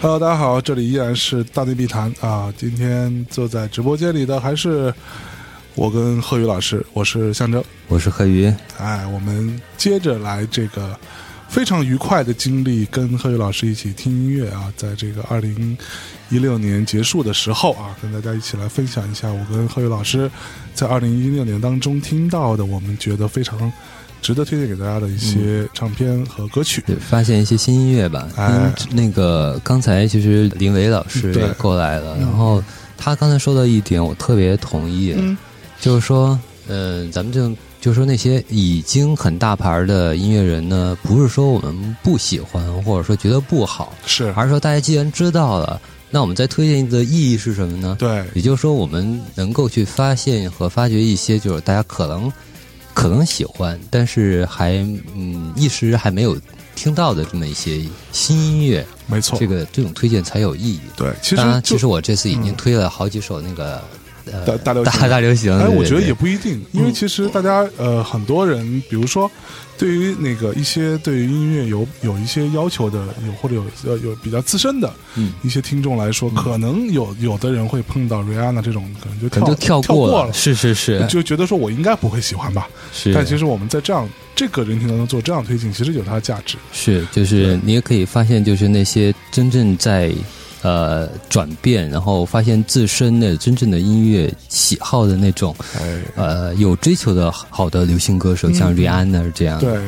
Hello，大家好，这里依然是大内密谈啊。今天坐在直播间里的还是我跟贺宇老师，我是象征，我是贺宇。哎，我们接着来这个非常愉快的经历，跟贺宇老师一起听音乐啊。在这个二零一六年结束的时候啊，跟大家一起来分享一下我跟贺宇老师在二零一六年当中听到的，我们觉得非常。值得推荐给大家的一些唱片和歌曲，发现一些新音乐吧。哎，那个刚才其实林伟老师也过来了，然后他刚才说的一点我特别同意，就是说，嗯，咱们就就说那些已经很大牌的音乐人呢，不是说我们不喜欢，或者说觉得不好，是，而是说大家既然知道了，那我们再推荐的意义是什么呢？对，也就是说，我们能够去发现和发掘一些，就是大家可能。可能喜欢，但是还嗯一时还没有听到的这么一些新音乐，没错，这个这种推荐才有意义。对，其实其实我这次已经推了好几首那个。大大流大大流行，哎，我觉得也不一定，因为其实大家呃，很多人，比如说，对于那个一些对于音乐有有一些要求的，有或者有呃有比较资深的，嗯，一些听众来说，可能有有的人会碰到 Rihanna 这种，可能就跳跳过了，是是是，就觉得说我应该不会喜欢吧，是。但其实我们在这样这个人群当中做这样推进，其实有它的价值。是，就是你也可以发现，就是那些真正在。呃，转变，然后发现自身的真正的音乐喜好的那种，呃，有追求的好的流行歌手，像 Rihanna 这样。对，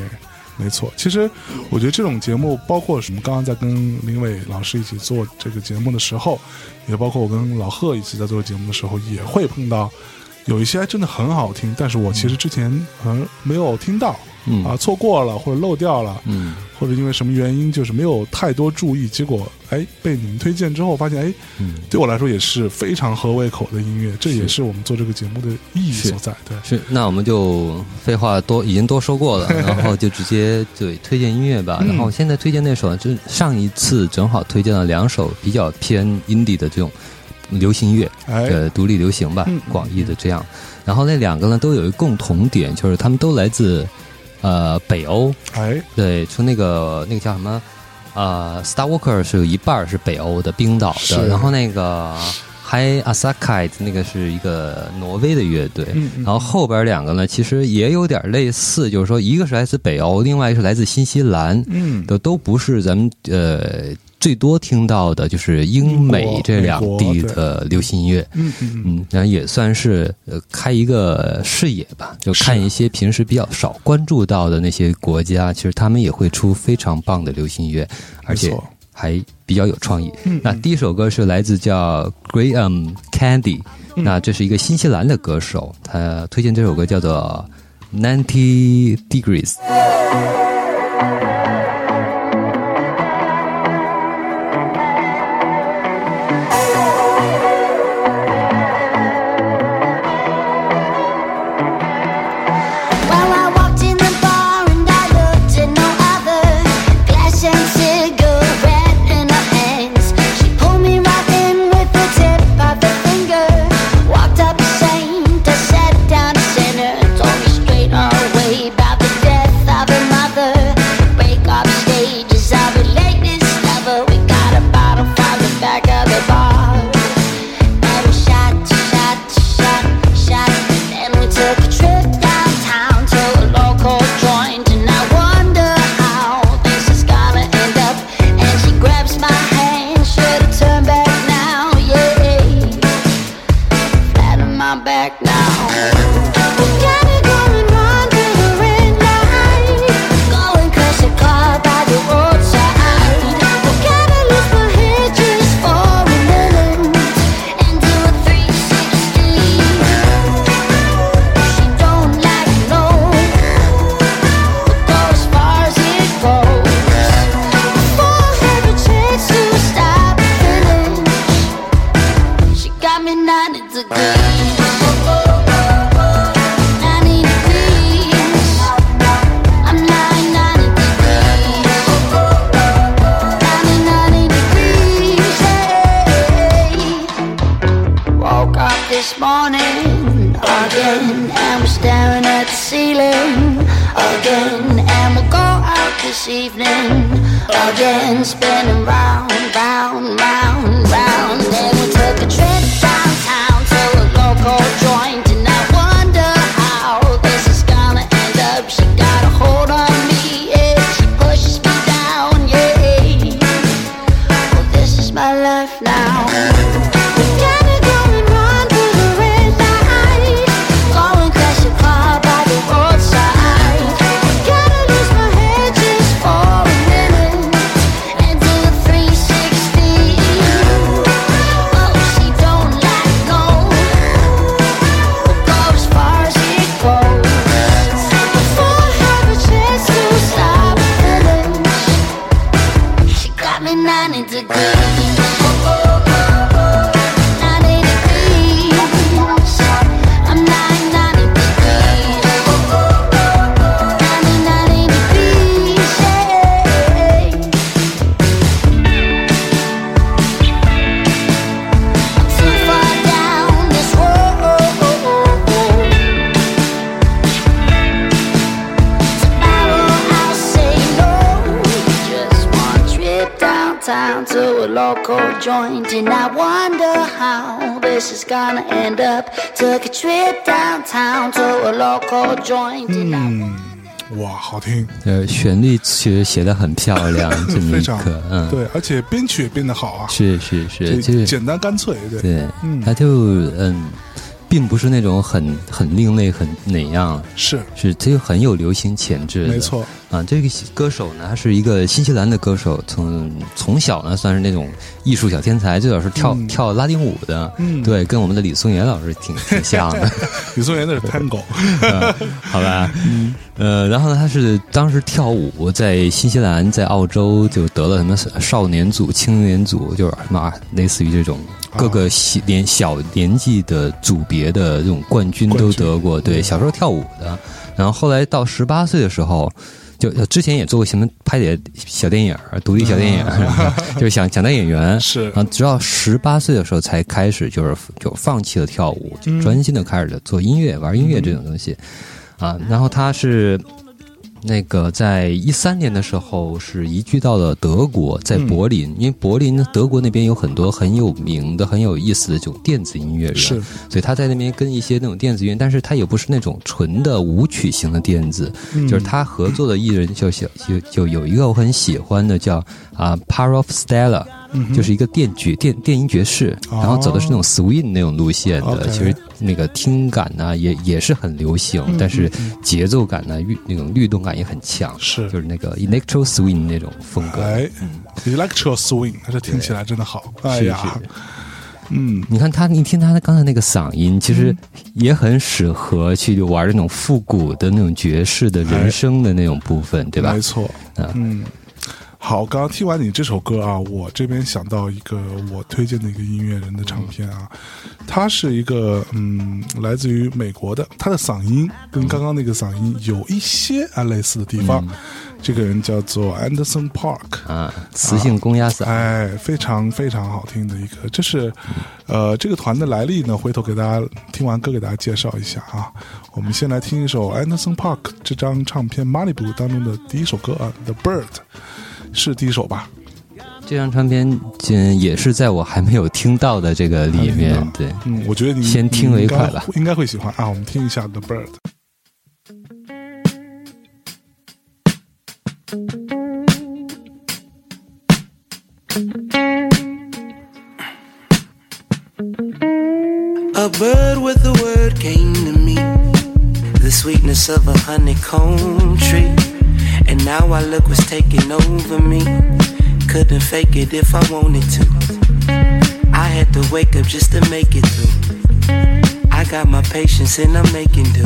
没错。其实我觉得这种节目，包括什么，刚刚在跟林伟老师一起做这个节目的时候，也包括我跟老贺一起在做节目的时候，也会碰到有一些真的很好听，但是我其实之前可能没有听到。嗯啊，错过了或者漏掉了，嗯，或者因为什么原因，就是没有太多注意，结果哎，被你们推荐之后，发现哎，嗯，对我来说也是非常合胃口的音乐，这也是我们做这个节目的意义所在。对，是那我们就废话多已经多说过了，然后就直接对推荐音乐吧。然后现在推荐那首，就上一次正好推荐了两首比较偏 indie 的这种流行乐，呃，独立流行吧，广义的这样。然后那两个呢，都有一个共同点，就是他们都来自。呃，北欧，哎，对，从那个那个叫什么，呃，Star Walker 是有一半是北欧的冰岛的，然后那个 Hi Asakite 那个是一个挪威的乐队，然后后边两个呢，其实也有点类似，就是说一个是来自北欧，另外一个是来自新西兰，嗯，都都不是咱们呃。最多听到的就是英美这两地的流行音乐，嗯嗯，然后也算是呃开一个视野吧，就看一些平时比较少关注到的那些国家，其实他们也会出非常棒的流行音乐，而且还比较有创意。那第一首歌是来自叫 Graham Candy，那这是一个新西兰的歌手，他推荐这首歌叫做 Ninety Degrees。Gonna end up. Took a trip downtown to a local joint, and I 哇，好听，呃，旋律其实写的很漂亮，这么非常一个，嗯，对，而且编曲也编得好啊，是是是，就就是简单干脆，对，对，嗯。他就嗯，并不是那种很很另类、很哪样，是。是他就很有流行潜质的，没错，啊。这个歌手呢，他是一个新西兰的歌手，从从小呢算是那种艺术小天才，最早是跳、嗯。跳拉丁舞的，嗯。对，跟我们的李松岩老师挺挺像的。李松岩那是 Tango，嗯好吧，呃，然后呢，他是当时跳舞在新西兰、在澳洲就得了什么少年组、青年组，就是什么啊类似于这种各个小年小年纪的组别的这种冠军都得过。对，小时候跳舞的，然后后来到十八岁的时候。就之前也做过什么拍点小电影儿、独立小电影儿，就是想想当演员，是啊直到十八岁的时候才开始，就是就放弃了跳舞，就专心的开始做音乐、玩音乐这种东西，啊，然后他是那个在一三年的时候是移居到了德国，在柏林，因为柏林德国那边有很多很有名的、很有意思的这种电子音乐人，是所以他在那边跟一些那种电子乐，但是他也不是那种纯的舞曲型的电子，就是他合作的艺人就小就就有一个我很喜欢的叫啊 p a r o f Stella。就是一个电爵电电音爵士，然后走的是那种 swing 那种路线的，哦其实那个听感呢也也是很流行，但是节奏感呢律那种律动感也很强，是就是那个 electro swing 那种风格。哎，Electro Swing，这听起来真的好，哎是呀是，嗯，你看他，你听他刚才那个嗓音，其实也很适合去玩那种复古的那种爵士的人声的那种部分，对吧没？错，啊嗯。好，刚刚听完你这首歌啊，我这边想到一个我推荐的一个音乐人的唱片啊，他是一个嗯，来自于美国的，他的嗓音跟刚刚那个嗓音有一些啊类似的地方。这个人叫做 Anderson Park，啊，磁性公鸭嗓，哎，非常非常好听的一个，这是，呃，这个团的来历呢，回头给大家听完歌给大家介绍一下啊。我们先来听一首 Anderson Park 这张唱片《Malibu》当中的第一首歌啊，《The Bird》，是第一首吧？这张唱片嗯也是在我还没有听到的这个里面，对，嗯，我觉得你先听为快吧应该应该会喜欢啊。我们听一下《The Bird》。A bird with a word came to me, the sweetness of a honeycomb tree. Now I look what's taking over me. Couldn't fake it if I wanted to. I had to wake up just to make it through. I got my patience and I'm making do.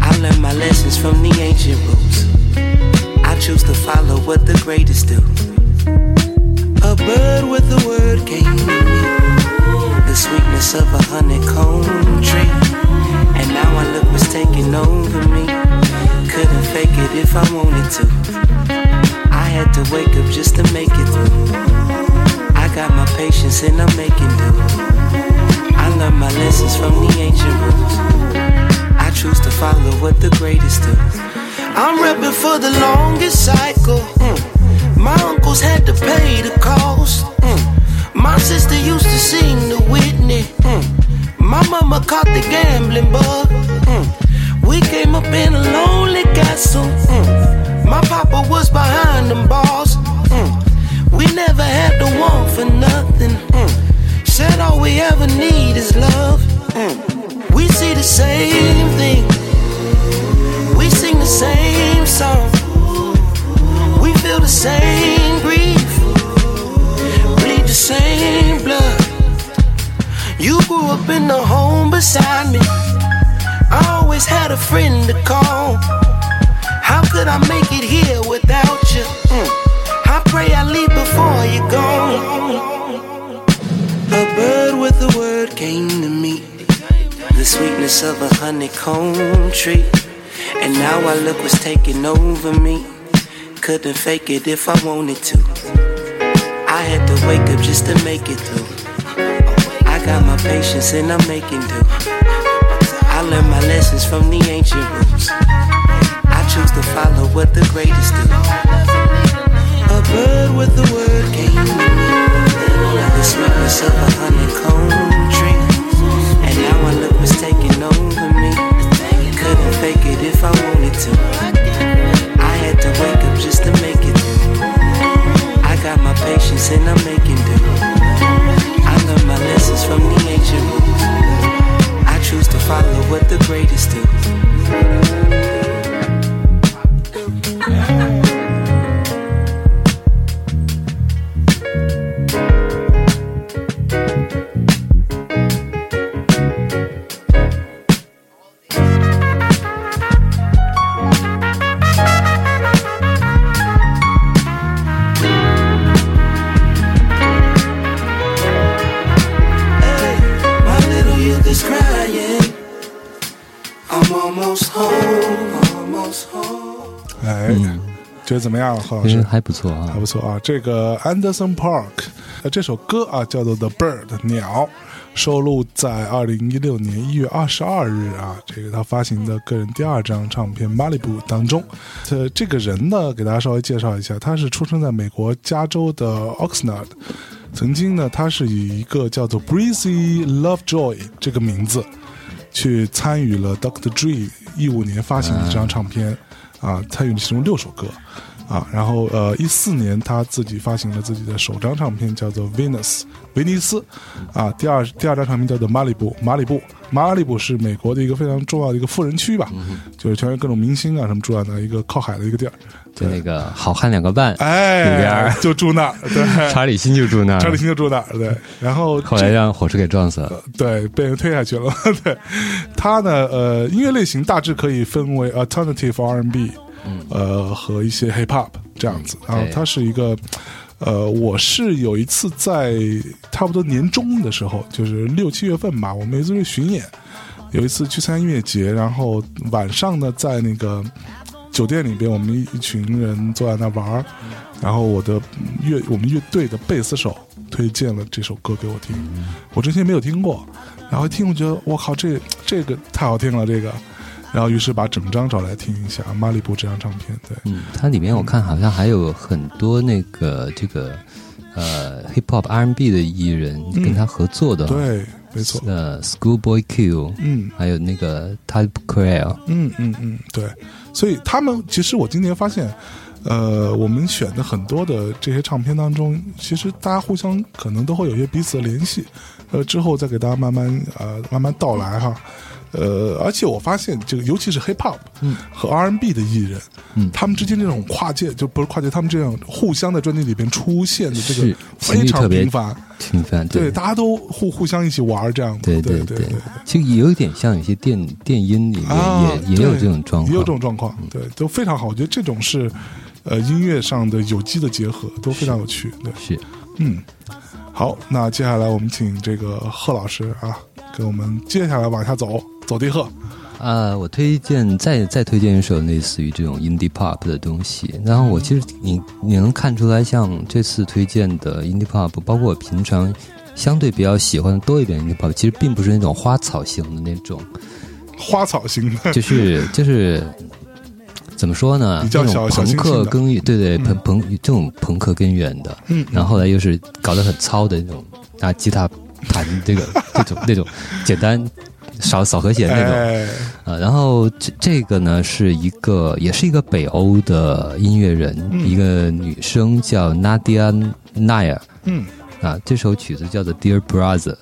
I learned my lessons from the ancient rules. I choose to follow what the greatest do. A bird with a word came the sweetness of a honeycomb tree. And now I look what's taking over me. Couldn't fake it if I wanted to. I had to wake up just to make it through. I got my patience and I'm making do. I learned my lessons from the ancient roots. I choose to follow what the greatest do. I'm repping for the longest cycle. Mm. My uncles had to pay the cost. Mm. My sister used to sing the Whitney. Mm. My mama caught the gambling bug. We came up in a lonely castle. Mm. My papa was behind them bars. Mm. We never had to want for nothing. Mm. Said all we ever need is love. Mm. We see the same thing. We sing the same song. We feel the same grief. Bleed the same blood. You grew up in the home beside me. Always had a friend to call. How could I make it here without you? Mm. I pray I leave before you go. A bird with a word came to me. The sweetness of a honeycomb tree. And now I look what's taking over me. Couldn't fake it if I wanted to. I had to wake up just to make it through. I got my patience and I'm making do. I learned my lessons from the ancient roots. I choose to follow what the greatest do. A bird with a word came to me. The sweetness of a honeycomb tree. And now I look what's taking over me. Couldn't fake it if I wanted to. I had to wake up just to make it. I got my patience and I'm making do. I learned my lessons from the follow what the greatest do. 怎么样，何老师？还不错啊还。不错啊，这个 Anderson Park，呃，这首歌啊叫做《The Bird》鸟，收录在二零一六年一月二十二日啊，这个他发行的个人第二张唱片《Malibu》当中。呃，这个人呢，给大家稍微介绍一下，他是出生在美国加州的 Oxnard。曾经呢，他是以一个叫做 Breezy Lovejoy 这个名字，去参与了 Dr. Dre 一五年发行的这张唱片，啊，参与了其中六首歌，啊，然后呃一四年他自己发行了自己的首张唱片，叫做 Venus 维尼斯，啊，第二第二张唱片叫做马里布马里布马里布是美国的一个非常重要的一个富人区吧，就是全是各种明星啊什么住在那一个靠海的一个地儿，就那个好汉两个半，哎，里边就住那儿，对，查理辛就住那儿，查理辛就住那儿，对，然后后来让火车给撞死了。对，被人推下去了。对，他呢，呃，音乐类型大致可以分为 alternative R&B，呃，和一些 hip hop 这样子。然后对他是一个，呃，我是有一次在差不多年中的时候，就是六七月份吧，我们有一次去巡演，有一次去参加音乐节，然后晚上呢，在那个酒店里边，我们一一群人坐在那玩儿，然后我的乐我们乐队的贝斯手推荐了这首歌给我听，我之前没有听过，然后一听我觉得我靠，这这个太好听了，这个，然后于是把整张找来听一下《马里布》这张唱片，对，嗯，它里面我看好像还有很多那个这个呃 hip hop R&B 的艺人跟他合作的，，对，没错，呃，Schoolboy Q，嗯还有那个 Type Creole，嗯嗯嗯，对，所以他们其实我今年发现。呃，我们选的很多的这些唱片当中，其实大家互相可能都会有一些彼此的联系，呃，之后再给大家慢慢呃慢慢道来哈。呃，而且我发现这个，尤其是 hip hop 和 R N B 的艺人，嗯他们之间这种跨界，就不是跨界，他们这样互相在专辑里边出现的这个频非常频繁，挺烦，对，大家都互互相一起玩这样子，对对对对，其实也有点像有些电电音里面啊，也也有这种状况，也有这种状况，对，都非常好。我觉得这种是，呃，音乐上的有机的结合，都非常有趣。对，是嗯，好，那接下来我们请这个贺老师啊，给我们接下来往下走，走地鹤。啊，我推荐再再推荐一首类似于这种 indie pop 的东西。然后我其实你你能看出来，像这次推荐的 indie pop，包括我平常相对比较喜欢的多一点 in depop 其实并不是那种花草型的那种，花草型的，就是就是怎么说呢？比较朋小小清新的克根源，对对，朋朋这种朋克根源的，嗯然后后来又是搞得很糙的那种，拿吉他弹这个这种 那种简单少扫和弦那种。哎，呃，然后这这个呢是一个，也是一个北欧的音乐人，嗯一个女生叫 Nadia Nair 嗯，啊，这首曲子叫做《Dear Brother》。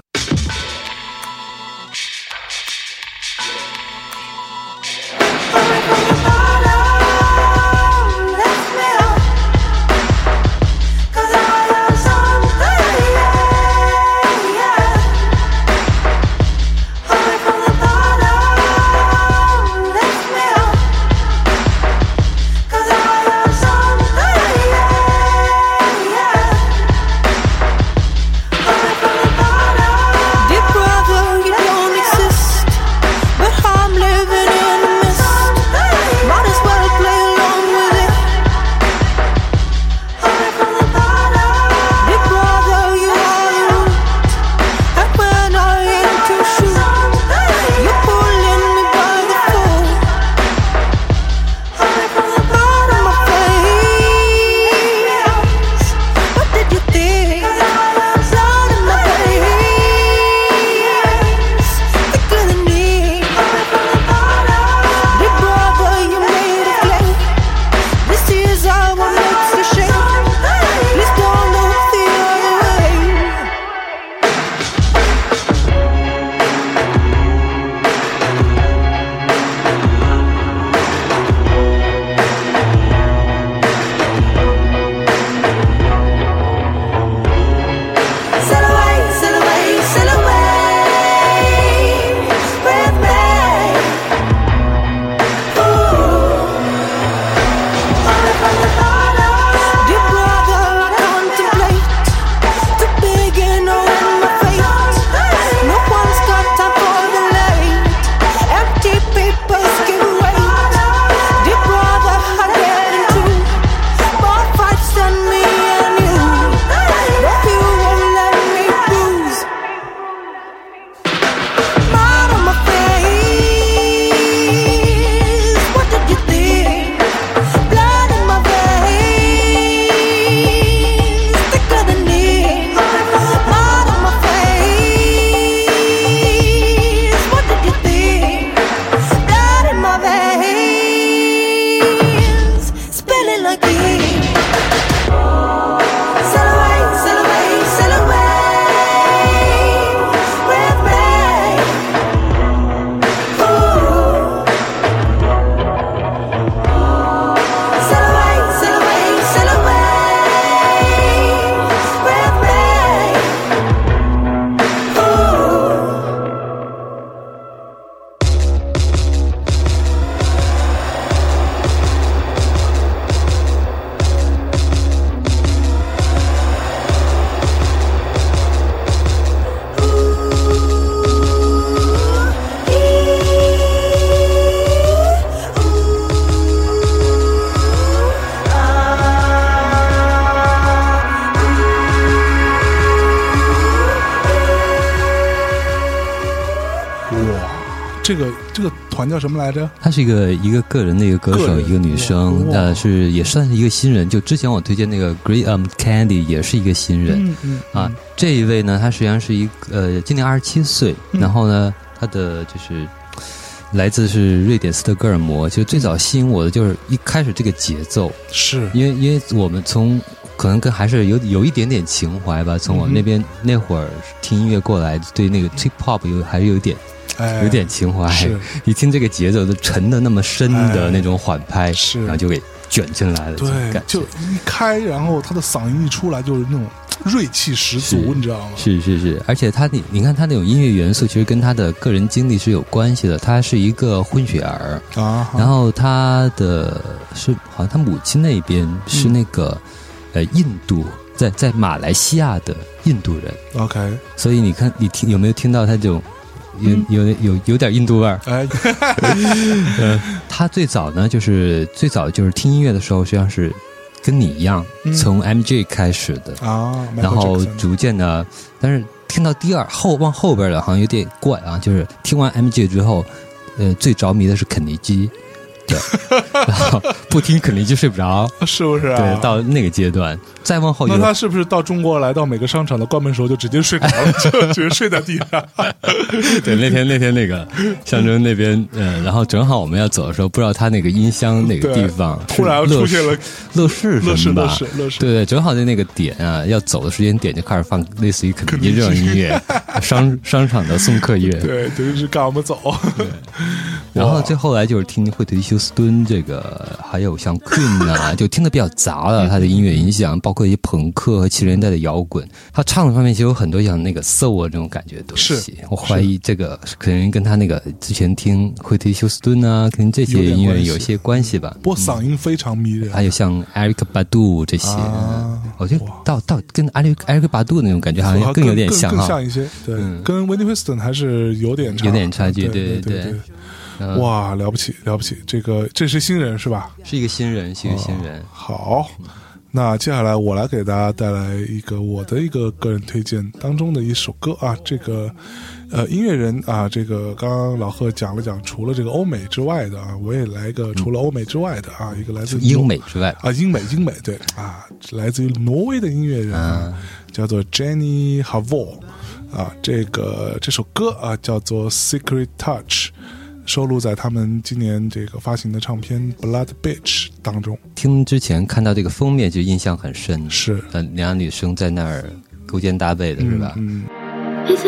团叫什么来着？她是一个一个个人的一个歌手，个一个女生，呃，是也算是一个新人。就之前我推荐那个 Graham Candy 也是一个新人、嗯嗯啊。这一位呢，她实际上是一个呃，今年二十七岁，嗯然后呢，她的就是来自是瑞典斯德哥尔摩。其实最早吸引我的就是一开始这个节奏，是因为因为我们从可能跟还是有有一点点情怀吧，从我们那边、那会儿听音乐过来，对那个 trip hop 有还是有点哎有点情怀。是。一听这个节奏，都沉的那么深的那种缓拍，是。然后就给卷进来了，对感，就一开，然后他的嗓音一出来就是那种锐气十足，你知道吗？是是是，而且他你你看他那种音乐元素，其实跟他的个人经历是有关系的。他是一个混血儿，啊，然后他的是好像他母亲那边是那个、呃印度，在在马来西亚的印度人，OK，所以你看你听有没有听到他这种有有有有点印度味儿？哎，他最早呢，就是最早就是听音乐的时候，实际上是跟你一样，嗯从 MJ 开始的，啊，然后逐渐的，但是听到第二后往后边了，好像有点怪啊。就是听完 MJ 之后，呃，最着迷的是肯尼基，对，然 后不听肯定就睡不着，是不是啊？对，到那个阶段，再往后有那他是不是到中国来到每个商场的关门时候就直接睡着了，就直接睡在地上？对，那天那天那个象征那边，嗯，然后正好我们要走的时候，不知道他那个音箱哪个地方突然出现了乐视乐视什么吧乐视乐视对对，正好在那个点啊，要走的时间点就开始放类似于肯尼基这种音乐，商商场的送客乐。对，等于是赶我们走。然后最后来就是听惠特尼休斯敦这个，还有像 Queen 啊，就听的比较杂了，他的音乐影响，包括一些朋克和七十年代的摇滚。他唱的方面其实有很多像那个 soul 这种感觉的东西是。我怀疑这个可能跟他那个之前听惠特尼休斯敦啊，跟这些音乐有些关系吧。不过嗓音非常迷人，还有像 Eric Badu 这些，啊我觉得哇到到跟 Eric Eric Badu 那种感觉好像更有点像哈更更。像一些。对，嗯跟 Whitney Houston 还是有点，有点差距对对对对对。嗯哇，了不起了不起！这个这是新人是吧？是一个新人，是一个新人。好，那接下来我来给大家带来一个我的一个个人推荐当中的一首歌啊，这个呃音乐人啊，这个刚刚老贺讲了讲，除了这个欧美之外的啊，我也来一个除了欧美之外的啊，一个来自英美之外，啊，英美英美对啊，来自于挪威的音乐人啊，叫做 Jenny Havol 啊，这个这首歌啊叫做 Secret Touch。收录在他们今年这个发行的唱片《Blood Bitch》当中，听之前看到这个封面就印象很深，是。呃，两个女生在那儿勾肩搭背的是吧？嗯，As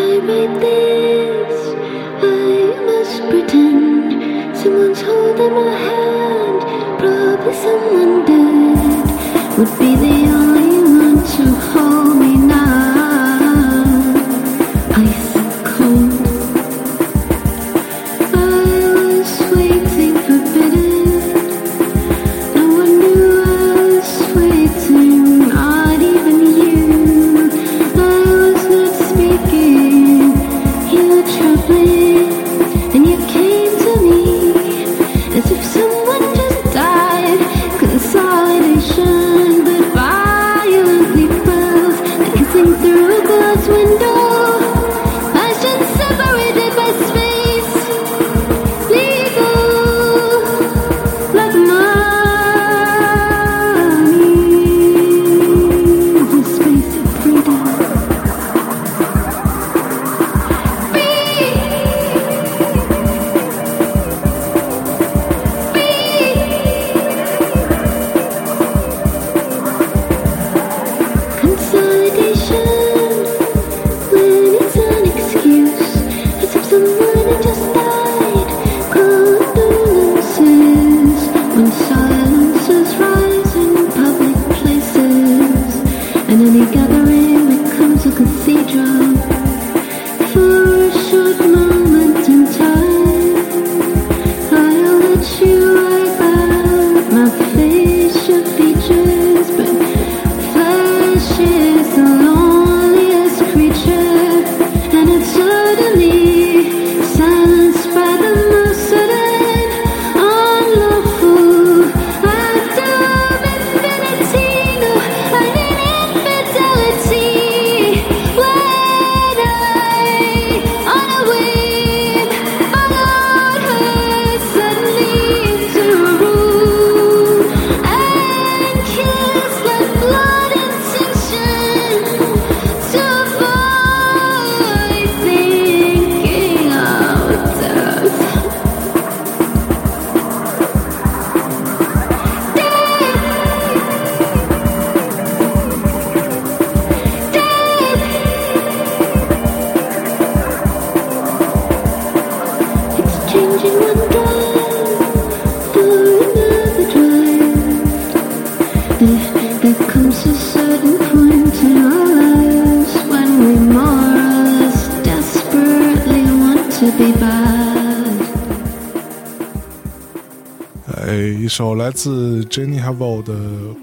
首来自 Jenny Havel 的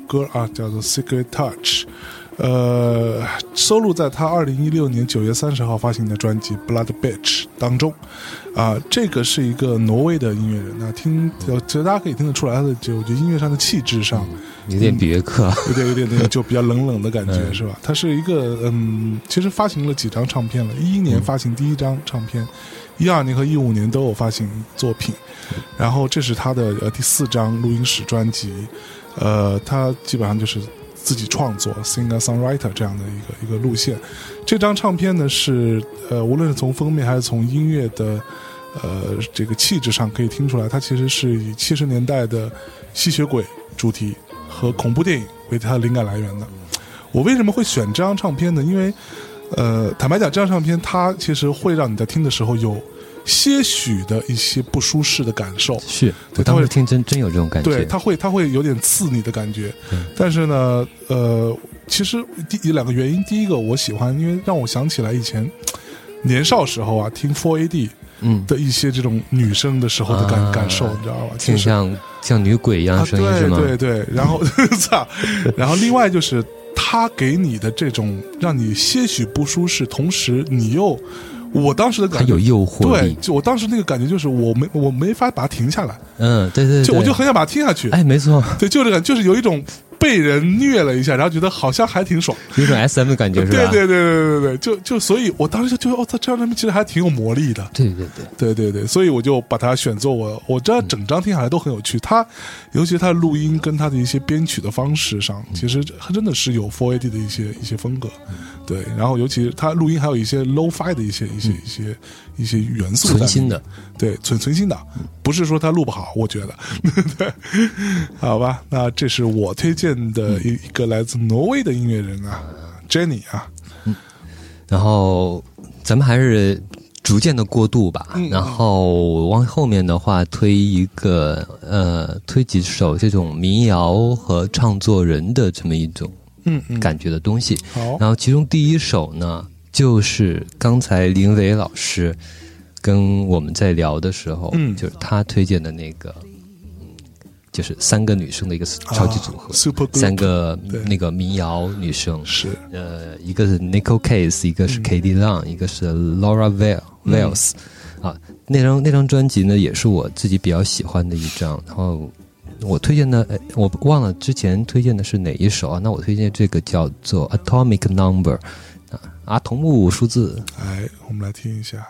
歌啊，叫做《Secret Touch》呃，收录在他二零一六年九月三十号发行的专辑《Blood Bitch》当中。啊，这个是一个挪威的音乐人，那听，呃其实大家可以听得出来，他的就我觉得音乐上的气质上，有点别克，有点有点那个 就比较冷冷的感觉，嗯是吧？他是一个嗯，其实发行了几张唱片了，一一年发行第一张唱片，一二年和一五年都有发行作品，然后这是他的呃第四张录音室专辑，呃，他基本上就是自己创作 singer songwriter 这样的一个一个路线。这张唱片呢是呃，无论是从封面还是从音乐的呃这个气质上可以听出来，它其实是以七十年代的吸血鬼主题和恐怖电影为它的灵感来源的。我为什么会选这张唱片呢？因为呃，坦白讲，这张唱片它其实会让你在听的时候有些许的一些不舒适的感受。是对他会我当时听真真有这种感对，觉，它会他会有点刺你的感觉，但是呢，呃，其实第有两个原因，第一个我喜欢，因为让我想起来以前 年少时候啊听 Four AD 嗯，的一些这种女生的时候的感、啊感受，你知道吧？就是挺像像女鬼一样啊，的声音是吗？对对对，然后 操，然后另外就是他给你的这种让你些许不舒适，同时你又，我当时的感觉有诱惑对，就我当时那个感觉就是我没我没法把它停下来，嗯，对对对，就我就很想把它听下去，哎，没错，对，就这个就是有一种被人虐了一下，然后觉得好像还挺爽，有种 S M 的感觉是吧？对对对对对对，就就所以，我当时就觉得，哦，他这张唱片其实还挺有魔力的，对对对，对对对，所以我就把它选作我我这整张听下来都很有趣。它，尤其它的录音跟它的一些编曲的方式上，其实它真的是有 Four AD 的一些一些风格。对，然后尤其它录音还有一些 low fi 的一些一些一些一些元素存心的，对，存存心的，不是说他录不好，我觉得，对，好吧，那这是我推荐的一一个来自挪威的音乐人啊，Jenny 啊，然后咱们还是逐渐的过渡吧。嗯然后往后面的话，推一个呃，推几首这种民谣和唱作人的这么一种嗯嗯，感觉的东西。好，然后其中第一首呢，就是刚才林伟老师跟我们在聊的时候，嗯。就是他推荐的那个，嗯就是三个女生的一个超级组合，三个那个民谣女生，是呃，一个是 Nicole Case，一个是 Katie Long，、一个是 Laura Vale Vales、啊，那张那张专辑呢，也是我自己比较喜欢的一张。然后我推荐的，呃我忘了之前推荐的是哪一首啊？那我推荐这个叫做 Atomic Number 啊，阿童木数字。哎，我们来听一下。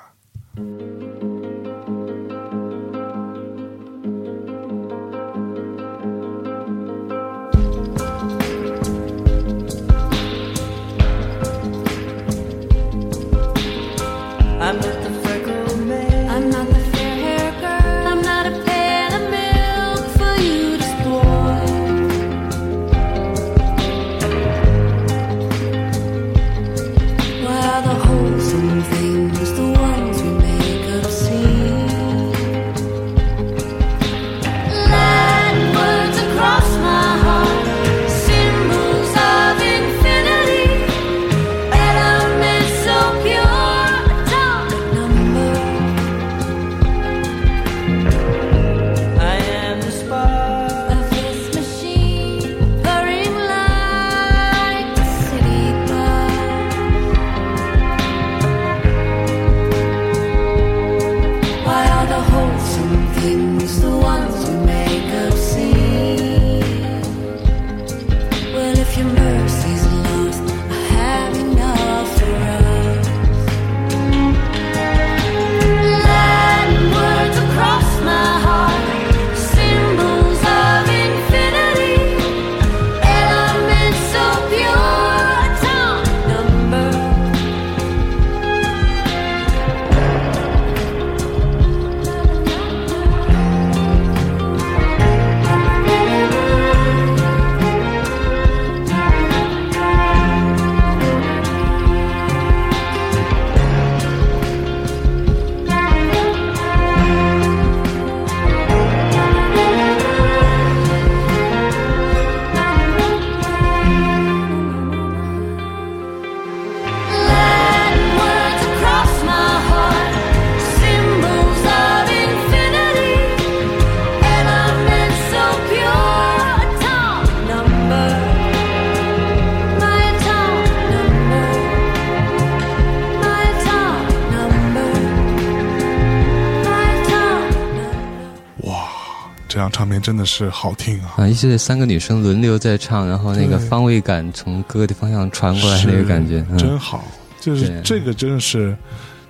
张唱片真的是好听啊！啊，一是三个女生轮流在唱，然后那个方位感从各个的方向传过来，那个感觉，嗯、真好。就是这个真的是，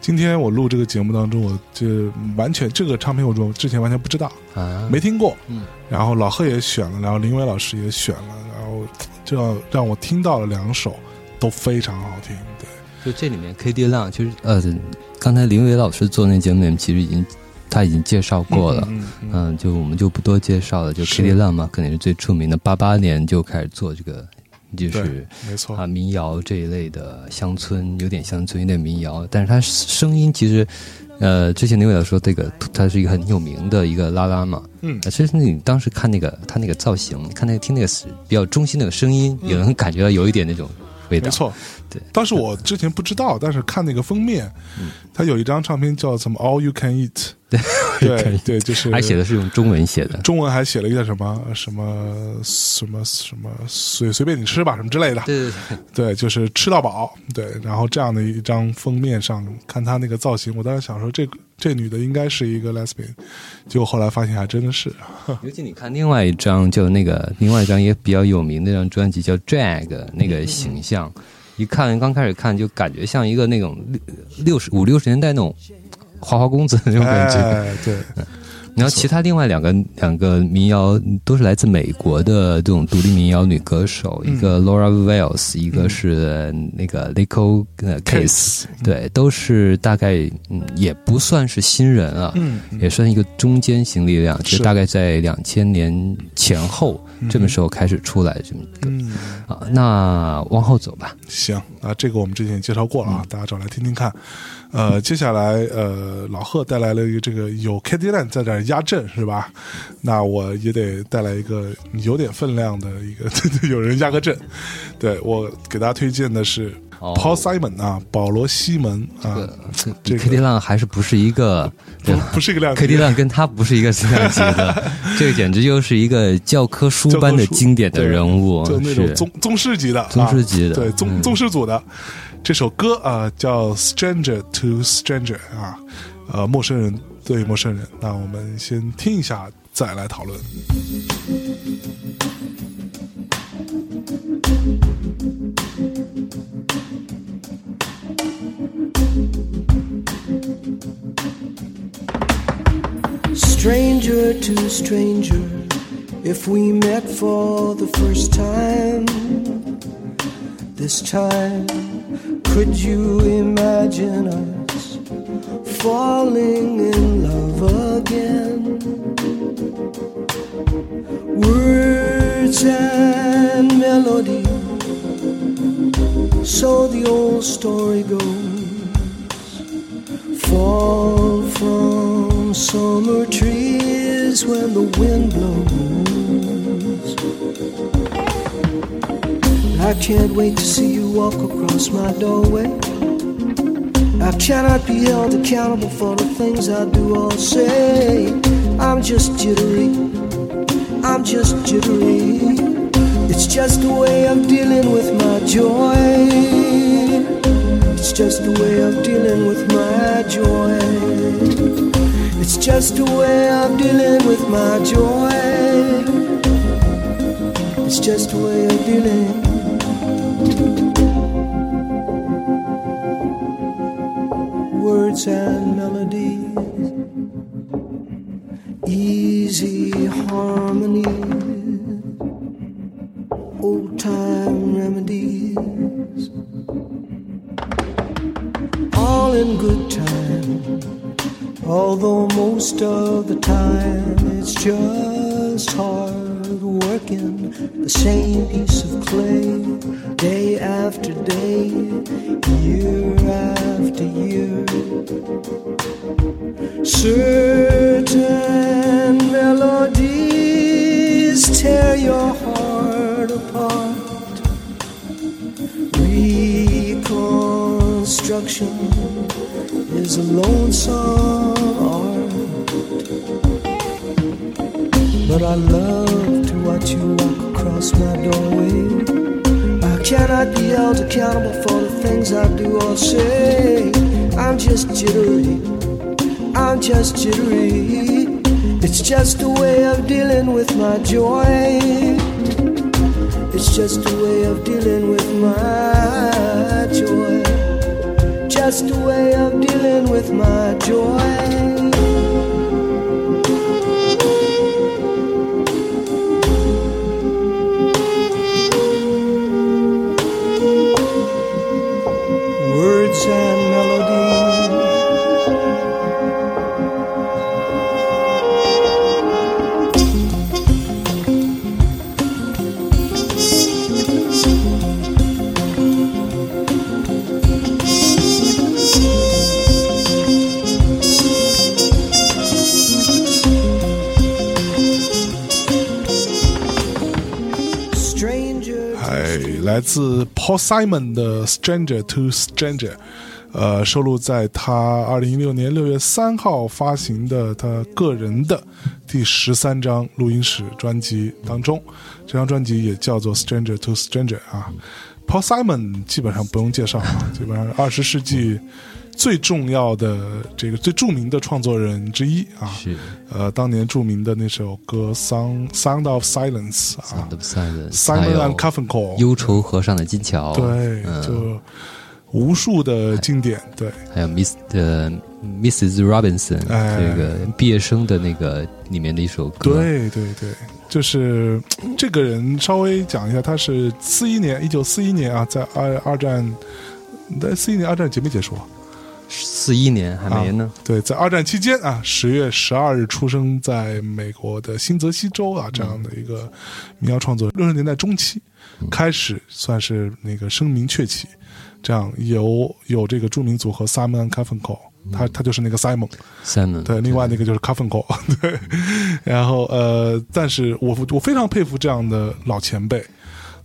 今天我录这个节目当中，我就完全这个唱片我说之前完全不知道，啊，没听过。嗯，然后老贺也选了，然后林伟老师也选了，然后就要让我听到了两首都非常好听。对，就这里面 K D 浪，其实呃，刚才林伟老师做那节目里面其实已经他已经介绍过了。嗯嗯嗯嗯，就我们就不多介绍了。就是 K D 浪嘛，肯定是最出名的。八八年就开始做这个，就是没错啊民谣这一类的乡村，有点乡村，有点民谣。但是他声音其实，呃，之前刘伟老师说这个他是一个很有名的一个拉拉嘛。嗯呃其实你当时看那个他那个造型，看那个听那个比较中心那个声音，也能感觉到有一点那种味道。没错，对。当时我之前不知道，但是看那个封面，它有一张唱片叫什么 “All You Can Eat”，对对，就是还写的是用中文写的。中文还写了一个什么什么什么什么随随便你吃吧什么之类的，对对对，对，就是吃到饱，对。然后这样的一张封面上看他那个造型，我当时想说这个这女的应该是一个 lesbian，结果后来发现还真的是，尤其你看另外一张，就那个另外一张也比较有名的那张专辑叫《Drag》，那个形象，一看刚开始看就感觉像一个那种六六十五六十年代那种花花公子那种感觉。哎，对，然后其他另外两个两个民谣都是来自美国的这种独立民谣女歌手，嗯一个 Laura Wells，一个是那个 Lico 呃 Case，对，都是大概嗯也不算是新人啊，嗯，也算一个中间型力量，就大概在两千年前后这个时候开始出来这么一个嗯，啊。那往后走吧，行，啊这个我们之前也介绍过了啊，大家找来听听看。呃，接下来呃，老贺带来了一个这个有 k d 蛋在这儿压阵是吧？那我也得带来一个有点分量的一个，有人压个阵。对我给大家推荐的是哦 Paul Simon 啊，保罗西蒙啊，这个 K D 浪还是不是一个不不是一个量级 K D 浪跟他不是一个量级的，这个简直就是一个教科书般的经典的人物，就那种是宗宗师级的，宗师级的啊对宗嗯宗师组的。这首歌啊、叫《Stranger to Stranger》啊，呃，陌生人对陌生人。那我们先听一下，再来讨论。Stranger to stranger, if we met for the first time, this time, could you imagine us falling in love again? Words and melody, so the old story goes fall from summer trees when the wind blows. I can't wait to see you walk across my doorway. I cannot be held accountable for the things I do or say. I'm just jittery. I'm just jittery. It's just a way of dealing with my joy. It's just a way of dealing with my joy. It's just a way of dealing with my joy. It's just a way of dealing. Words and melodies, easy harmony, 来自 Paul Simon 的《Stranger to Stranger》，呃，收录在他二零一六年六月三号发行的他个人的第十三张录音室专辑当中。这张专辑也叫做《Stranger to Stranger》啊。Paul Simon 基本上不用介绍啊，基本上二十世纪最重要的这个最著名的创作人之一啊。是。呃，当年著名的那首歌《Sound Sound of Silence》啊。Sound of Silence，，Simon 还有 and Garfunkel，忧愁河上的金桥，对，嗯。就无数的经典，对，还有 Miss 呃 Mrs. Robinson 哎。这个毕业生的那个里面的一首歌，对对对，就是这个人稍微讲一下，他是四一年，一九四一年啊，在二二战，在四一年二战结没结束啊？四一年还没呢，对，在二战期间啊，十月十二日出生在美国的新泽西州啊，这样的一个民谣创作人，六十年代中期开始算是那个声名鹊起，这样有有这个著名组合 Simon Garfunkel，他他就是那个 Simon，Simon 对，另外那个就是 Garfunkel，对，然后呃，但是我我非常佩服这样的老前辈。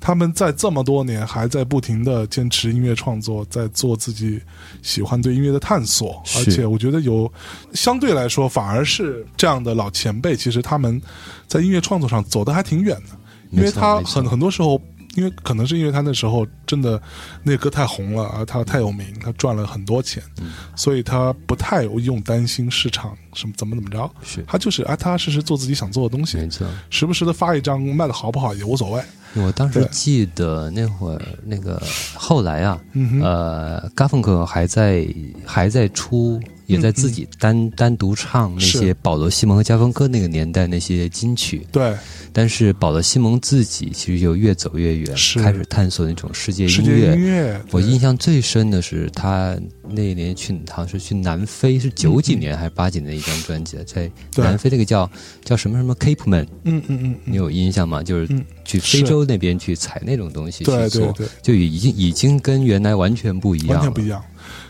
他们在这么多年还在不停的坚持音乐创作，在做自己喜欢对音乐的探索，而且我觉得有相对来说，反而是这样的老前辈，其实他们在音乐创作上走的还挺远的，因为他很很多时候，因为可能是因为他那时候真的那歌太红了啊，他太有名，他赚了很多钱，嗯。所以他不太用担心市场什么怎么怎么着，他就是啊，踏踏实实做自己想做的东西没，错。时不时的发一张卖的好不好也无所谓，我当时记得那会儿，那个后来啊，嗯呃，嘎芬克还在还在出，也在自己单、单独唱那些保罗·西蒙和加芬科那个年代那些金曲，对，但是保罗·西蒙自己其实就越走越远，开始探索那种世界音乐。音乐，我印象最深的是他那一年去，好像是去南非，是九几年还是八几年的一张专辑，在南非那个叫叫什么什么 Cape Man，嗯嗯嗯。你有印象吗？就是嗯。去非洲那边去采那种东西去做，对对对。就已经已经跟原来完全不一样了，完全不一样。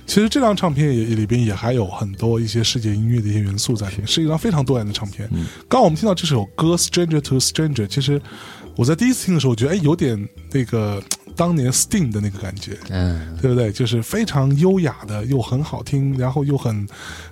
其实这张唱片也里边也还有很多一些世界音乐的一些元素在里面，是一张非常多元的唱片。刚我们听到这首歌《Stranger to Stranger》，其实我在第一次听的时候，我觉得哎，有点那个 当年 Sting 的那个感觉，嗯，对不对？就是非常优雅的，又很好听，然后又很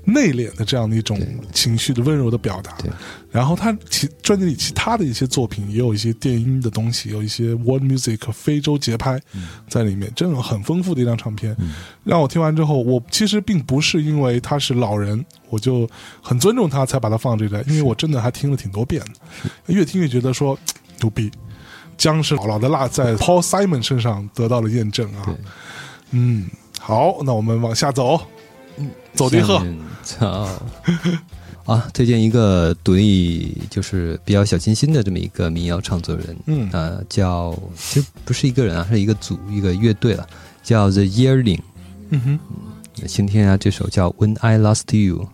内敛的这样的一种情绪的温柔的表达。对，然后他其专辑里其他的一些作品也有一些电音的东西，有一些 world music 非洲节拍在里面，真的很丰富的一张唱片。让我听完之后，我其实并不是因为他是老人，我就很尊重他才把他放这里来，因为我真的还听了挺多遍的，越听越觉得说 牛逼。姜是牢牢的辣，在 Paul Simon 身上得到了验证啊。嗯，好，那我们往下走，走迪鹤下，面操 啊！推荐一个独立，就是比较小清新的这么一个民谣创作人，嗯呃，叫其实不是一个人啊，是一个组一个乐队了，叫 The Yearling。嗯哼，先听一下这首叫《When I Lost You》。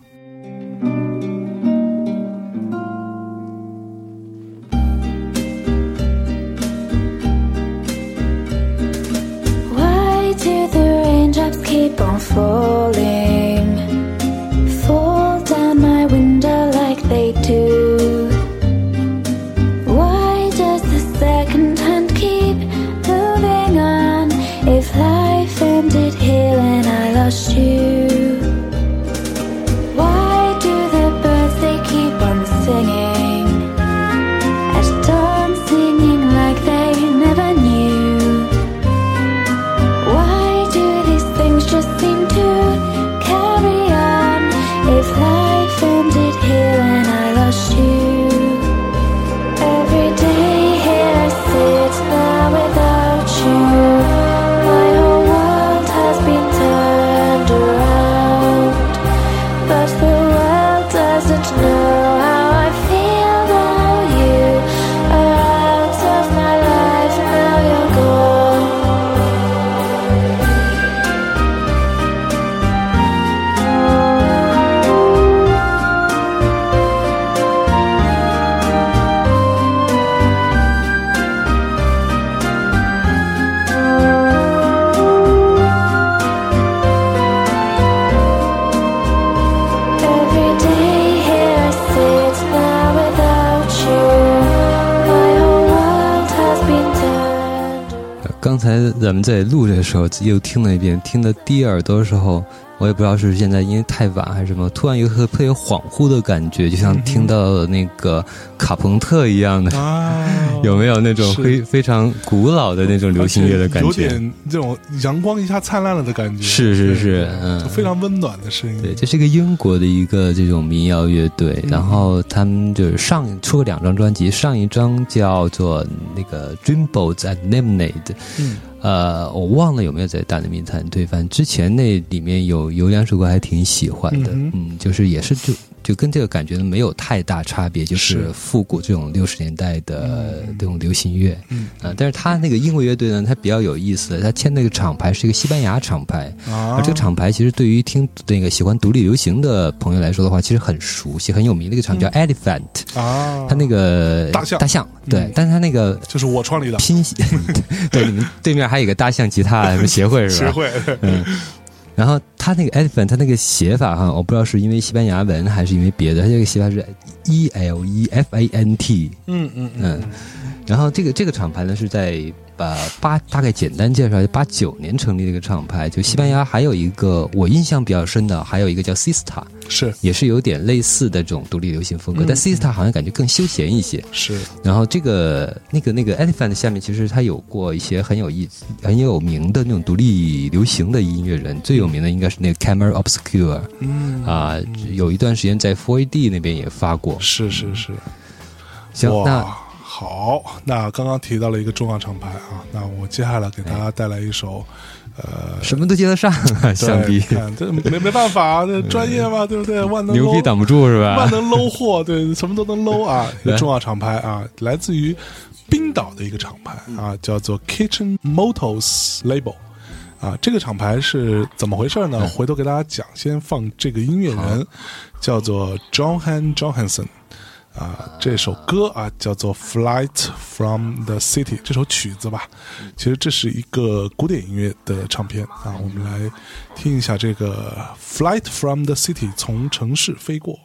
又听了一遍，听的第一耳朵的时候，我也不知道是现在因为太晚还是什么，突然有个特别恍惚的感觉，就像听到了那个卡朋特一样的，有没有那种非非常古老的那种流行乐的感觉？有觉？点这种阳光一下灿烂了的感觉，是是是，嗯，非常温暖的声音。对，这是一个英国的一个这种民谣乐队，然后他们就是上出了两张专辑，上一张叫做那个 Dreamboats and Lemonade，嗯。呃，我忘了有没有在大内密探对，反正之前那里面有有两首歌还挺喜欢的，嗯嗯就是也是就就跟这个感觉没有太大差别，就是是。复古这种六十年代的这种流行乐，嗯。啊、但是他那个英国乐队呢，他比较有意思，他签那个厂牌是一个西班牙厂牌，啊。而这个厂牌其实对于听那个喜欢独立流行的朋友来说的话，其实很熟悉、很有名的一个厂叫 Elephant，、啊，他那个大象。大象对，嗯但是他那个就是我创立的。拼写，对，你们对面还有一个大象吉他协会是吧？协会，嗯。然后它那个 elephant，它那个写法哈，我不知道是因为西班牙文还是因为别的，它这个写法是 E L E F A N T，嗯嗯嗯，然后这个这个厂牌呢是在把八大概简单介绍一下，八九年成立的一个厂牌。就西班牙还有一个我印象比较深的，还有一个叫 Sista，是也是有点类似的这种独立流行风格，嗯但 Sista 好像感觉更休闲一些。是，然后这个那个那个 Elephant 下面其实它有过一些很有意很有名的那种独立流行的音乐人，最有名的应该是那个 Camera Obscure 嗯啊、有一段时间在 Four AD 那边也发过。是是是，行，那哇，好，那刚刚提到了一个重要厂牌啊，那我接下来给大家带来一首，呃，什么都接得上啊，想必看这没没办法啊，这专业嘛，对不对？万能牛逼挡不住是吧？万能 low 货，对，什么都能 low 啊！一个重要厂牌啊，来自于冰岛的一个厂牌啊，叫做 Kitchen Motors Label。啊，这个厂牌是怎么回事呢？回头给大家讲。先放这个音乐人，叫做 Johan Johansson。啊，这首歌啊叫做《Flight from the City》，这首曲子吧，其实这是一个古典音乐的唱片啊。我们来听一下这个《Flight from the City》，从城市飞过。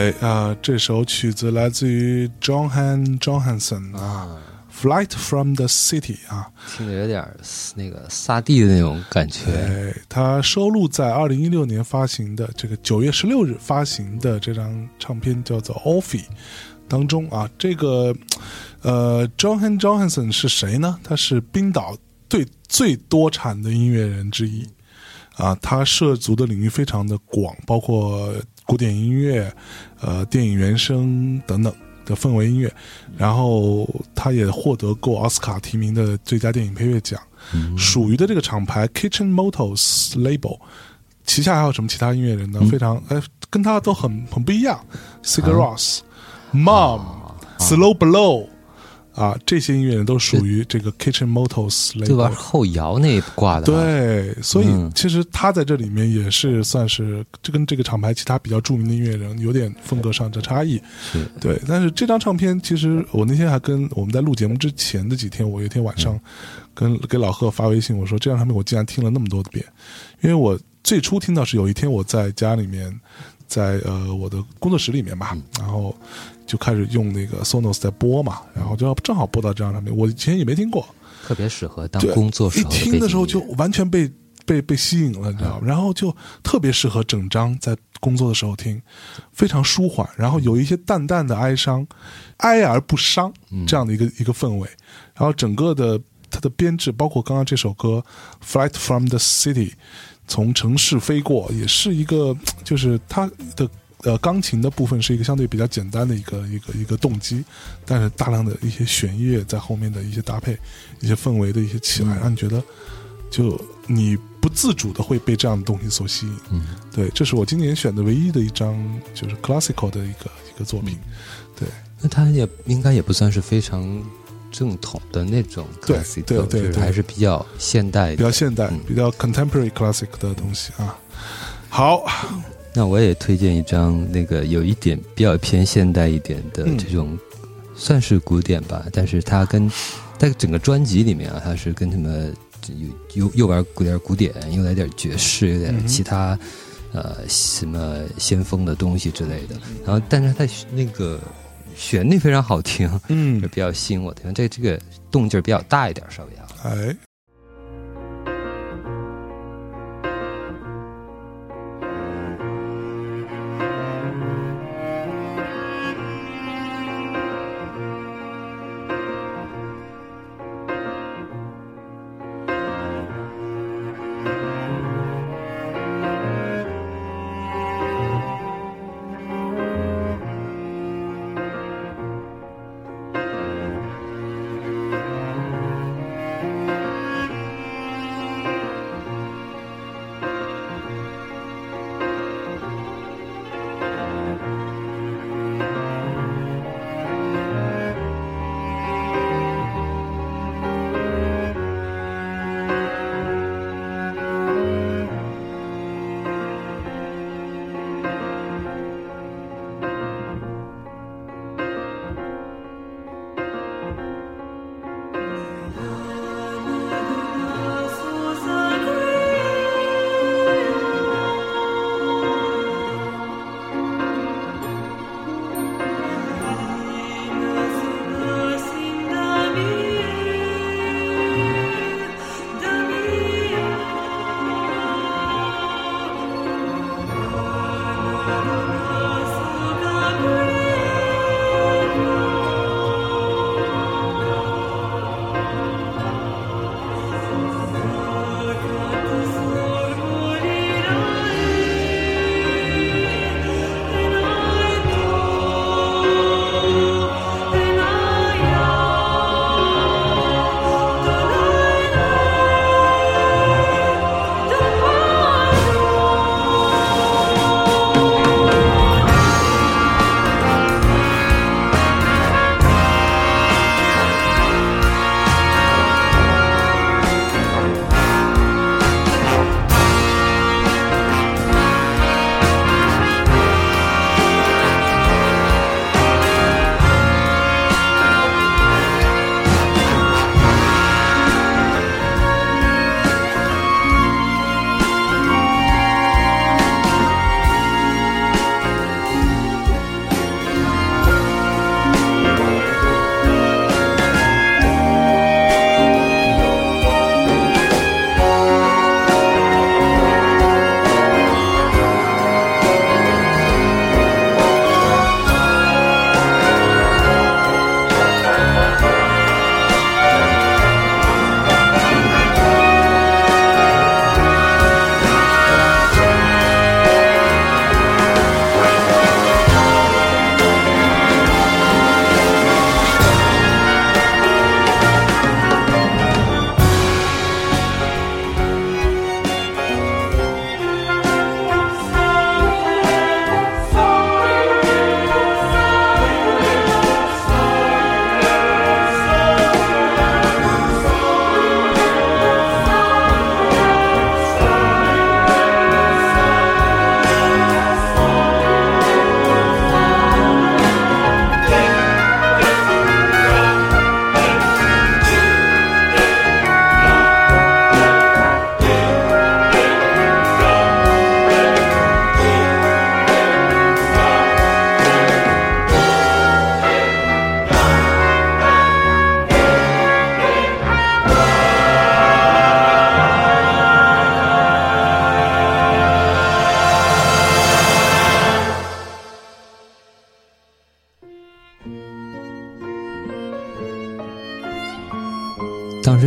哎啊、这首曲子来自于 Johan Johansson 啊，《Flight from the City》啊，听着有点那个萨地的那种感觉。对，它收录在二零一六年发行的这个九月十六日发行的这张唱片叫做《Offie》当中啊，这个呃，Johan Johansson 是谁呢？他是冰岛最最多产的音乐人之一啊，他涉足的领域非常的广，包括古典音乐、呃电影原声等等的氛围音乐，然后他也获得过奥斯卡提名的最佳电影配乐奖。属于的这个厂牌 Kitchen Motors Label，旗下还有什么其他音乐人呢？非常哎，跟他都很很不一样。Sigur Ros、Mom、Slow Blow 啊，这些音乐人都属于这个 Kitchen Motors 这玩 Label。后摇那一挂的，，对，所以嗯。其实他在这里面也是算是这跟这个厂牌其他比较著名的音乐人有点风格上的差异。对，但是这张唱片其实我那天还跟我们在录节目之前的几天，我有一天晚上跟给老贺发微信，我说这张唱片我竟然听了那么多的遍，因为我最初听到是有一天我在家里面，在呃我的工作室里面吧，然后就开始用那个 Sonos 在播嘛，然后就要正好播到这张唱片，我以前也没听过，特别适合当，工作时一听的时候就完全被被被吸引了，你知道吗？然后就特别适合整张在工作的时候听，非常舒缓，然后有一些淡淡的哀伤，哀而不伤这样的一个、一个氛围，然后整个的它的编制，包括刚刚这首歌《Flight from the City》，从城市飞过，也是一个 就是它的。呃，钢琴的部分是一个相对比较简单的一个一个一个动机，但是大量的一些弦乐在后面的一些搭配，一些氛围的一些起来，让你觉得就你不自主的会被这样的东西所吸引。嗯，对，这是我今年选的唯一的一张就是 classical 的一个一个作品。对那它也应该也不算是非常正统的那种对 classic，对对还是比较现代。比较现代、嗯比较 contemporary classic 的东西啊。好，那我也推荐一张那个有一点比较偏现代一点的嗯这种，算是古典吧，但是它跟在整个专辑里面啊，它是跟什么又又又玩古典古典，又来点爵士，有嗯点其他、呃什么先锋的东西之类的。然后，但是它那个旋律非常好听，嗯就，比较吸引我的。这这个动静比较大一点，稍微啊。哎，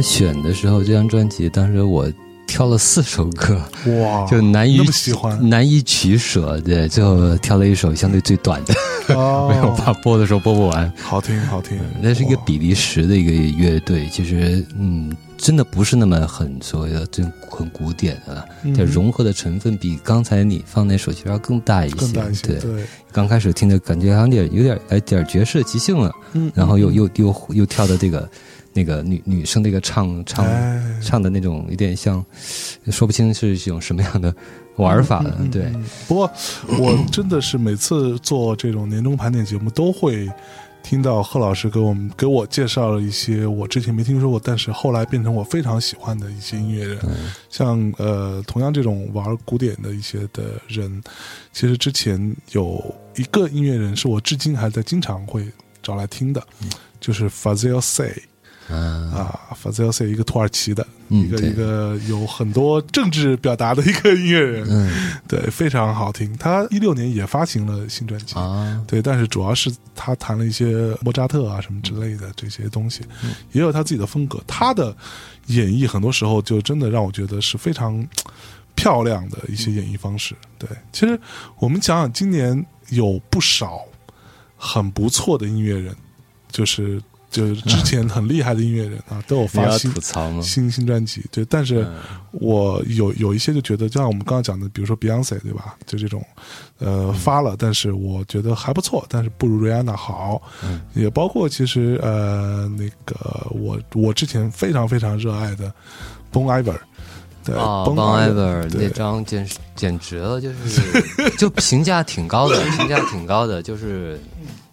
选的时候，这张专辑当时我挑了四首歌，哇，就难以喜欢难以取舍，对，最后挑了一首相对最短的，哦 没有怕播的时候播不完。好听好听，那是一个比利时的一个乐队，其实嗯，真的不是那么很所谓的这很古典的，嗯融合的成分比刚才你放那首其实要更大一些。更大一些，对，对，刚开始听的感觉好像有点有点来点爵士即兴了，嗯然后又又又又跳到这个那个女女生的一个唱唱、哎唱的那种，有点像说不清是一种什么样的玩法的，对。嗯不过我真的是每次做这种年终盘点节目，都会听到贺老师给我们给我介绍了一些我之前没听说过，但是后来变成我非常喜欢的一些音乐人。像呃，同样这种玩古典的一些的人，其实之前有一个音乐人是我至今还在经常会找来听的，就是 Fazil Say。嗯啊 z i l Say 一个土耳其的，一个一个有很多政治表达的一个音乐人，嗯对，非常好听。他一六年也发行了新专辑，啊，对，但是主要是他弹了一些莫扎特啊什么之类的这些东西，嗯也有他自己的风格。他的演绎很多时候就真的让我觉得是非常漂亮的一些演绎方式。对，其实我们想想，今年有不少很不错的音乐人，就是就是之前很厉害的音乐人啊，都有发新？新新专辑，对，但是嗯我有有一些就觉得，就像我们刚刚讲的，比如说 Beyonce 对吧？就这种，呃，发了，但是我觉得还不错，但是不如 Rihanna 好。嗯也包括其实呃，那个我我之前非常非常热爱的 Bon Iver，对啊 Bon，Bon Iver 那张简直简直了，就是就评价挺高的，评价挺高的，就是。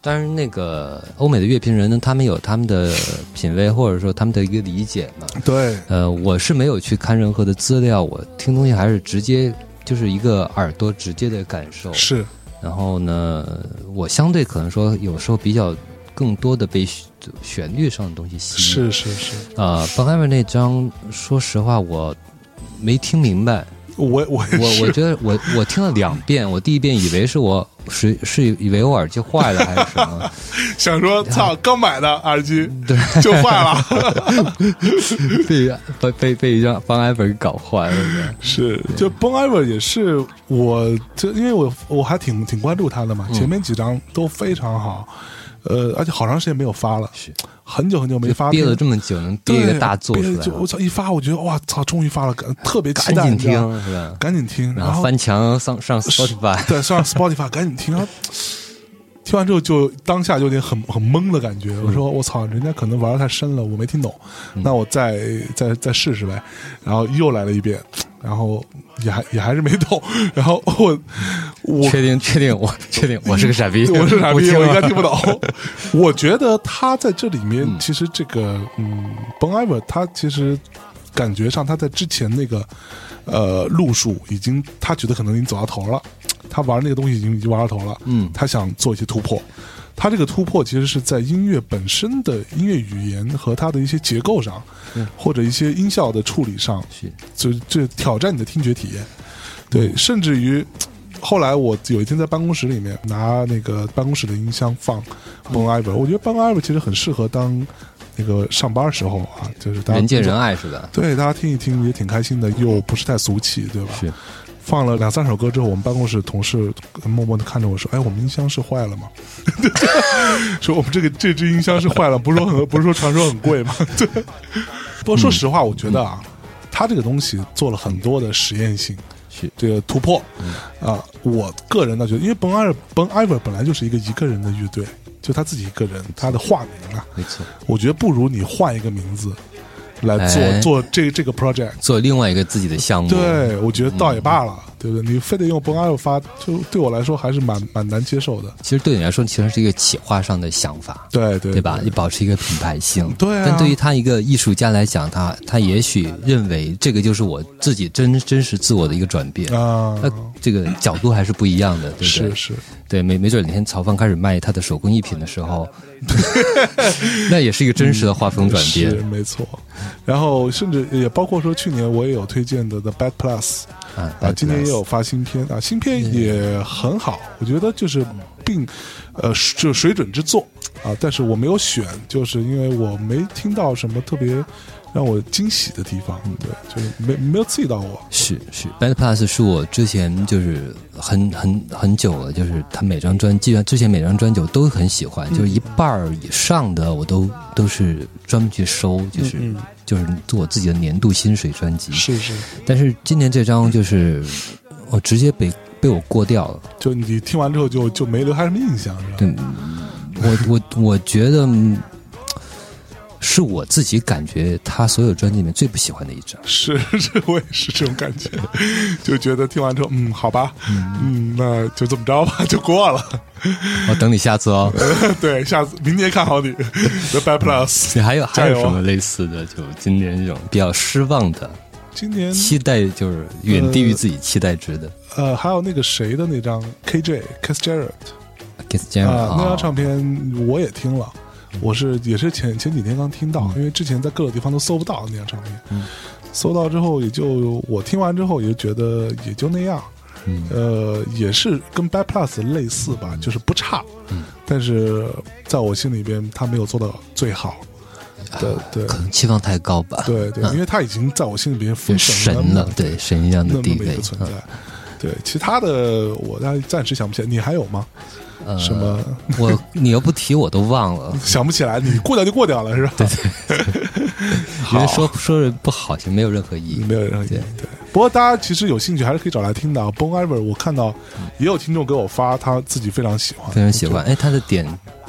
当然，那个欧美的乐评人呢，他们有他们的品味，或者说他们的一个理解嘛。对呃，我是没有去看任何的资料，我听东西还是直接就是一个耳朵直接的感受。是然后呢，我相对可能说有时候比较更多的被旋旋律上的东西吸引。是是是，呃 b o n Iver 那张，说实话我没听明白。我我我我觉得我我听了两遍，我第一遍以为是我是是以为我耳机坏了还是什么，想说，操，刚买的耳机对，就坏了。被被被被一张 Iver 给搞坏了。是，就 Bon Iver 也是我，就因为我我还挺挺关注他的嘛，嗯前面几张都非常好，呃，而且好长时间没有发了，是很久很久没发憋了片这么久，能对憋一个大作出来就我，操，一发我觉得哇操，终于发了，赶特别期待，赶紧听是吧？赶紧听，然然后翻墙上上 Spotify，对上 Spotify 赶紧听，然后听完之后就当下就有点很很懵的感觉。我说我操，人家可能玩的太深了，我没听懂，那我再再再试试呗。然后又来了一遍，然后也还也还是没懂。然后我我确定确定我 确定我是个傻逼，我是傻逼，我应该听不懂。我觉得他在这里面，其实这个嗯，Bon Iver 他其实感觉上他在之前那个呃路数已经，他觉得可能已经走到头了，他玩那个东西已经已经玩到头了，嗯他想做一些突破。他这个突破其实是在音乐本身的音乐语言和它的一些结构上，或者一些音效的处理上，是就就挑战你的听觉体验。对，甚至于后来我有一天在办公室里面拿那个办公室的音箱放 Bon Iver，我觉得 Bon Iver 其实很适合当那个上班时候啊，就是大家人见人爱似的。对，大家听一听也挺开心的，又不是太俗气，对吧？是。放了两三首歌之后，我们办公室同事默默的看着我说：“哎，我们音箱是坏了吗？” 说我们这个这只音箱是坏了，不是说很不是说传说很贵吗？对。不过说实话，我觉得啊，他这个东西做了很多的实验性，这个突破啊。我个人呢觉得，因为 Bon Iver Bon Iver 本来就是一个一个人的乐队，就他自己一个人，他的化名啊，没错，我觉得不如你换一个名字来做、哎做这这个 project。做另外一个自己的项目。对，我觉得倒也罢了，对不对？你非得用 Bon Iver 发，就对我来说还是蛮蛮难接受的。其实对你来说，其实是一个企划上的想法。对对对吧？你保持一个品牌性，对啊但对于他一个艺术家来讲，他他也许认为这个就是我自己真真实自我的一个转变，啊，那这个角度还是不一样的，对不对？是是，对，没没准哪天曹芳开始卖他的手工艺品的时候，那也是一个真实的画风转变。是没错。然后甚至也包括说，去年我也有推荐的 The Bad Plus 啊啊，今年也有发新片啊，新片也很好，我觉得就是并呃就水准之作啊，但是我没有选，就是因为我没听到什么特别让我惊喜的地方，对，就是没没有刺激到我。是是，Band Plus 是我之前就是很很很久了，就是他每张专，既然之前每张专辑我都很喜欢，就是一半儿以上的我都都是专门去收，就是、嗯就是做我自己的年度薪水专辑。是是，但是今年这张就是我直接被被我过掉了。就你听完之后就就没留下什么印象，是吧？对，我我我觉得嗯是我自己感觉他所有专辑里面最不喜欢的一张。是 是，我也是这种感觉，就觉得听完之后，嗯，好吧，嗯，那就这么着吧，就过了。我等你下次哦。对，下次明年看好你，The Bad Plus。你还有还有什么类似的？就今年这种比较失望的，今年期待就是远低于自己期待值的。呃，还有那个谁的那张 KJ Kiss Jarrett Kiss Jam 啊，那张啊，唱片我也听了，我是也是前前几天刚听到，因为之前在各个地方都搜不到那张唱片，搜到之后也就我听完之后也就觉得也就那样，嗯。呃，也是跟 Bad Plus 类似吧，就是不差，但是在我心里边他没有做到最好对，对可能期望太高吧。对对，因为他已经在我心里边封对神神了，对神一样的地位存在嗯。对，其他的我暂暂时想不起来，你还有吗？呃什么我你要不提我都忘了，想不起来，你过掉就过掉了，是吧？对 因为说说着不好，其实没有任何意义。没有任何意义。对，不过大家其实有兴趣还是可以找来听的。Bon Iver，我看到也有听众给我发，他自己非常喜欢，非常喜欢。哎，他的点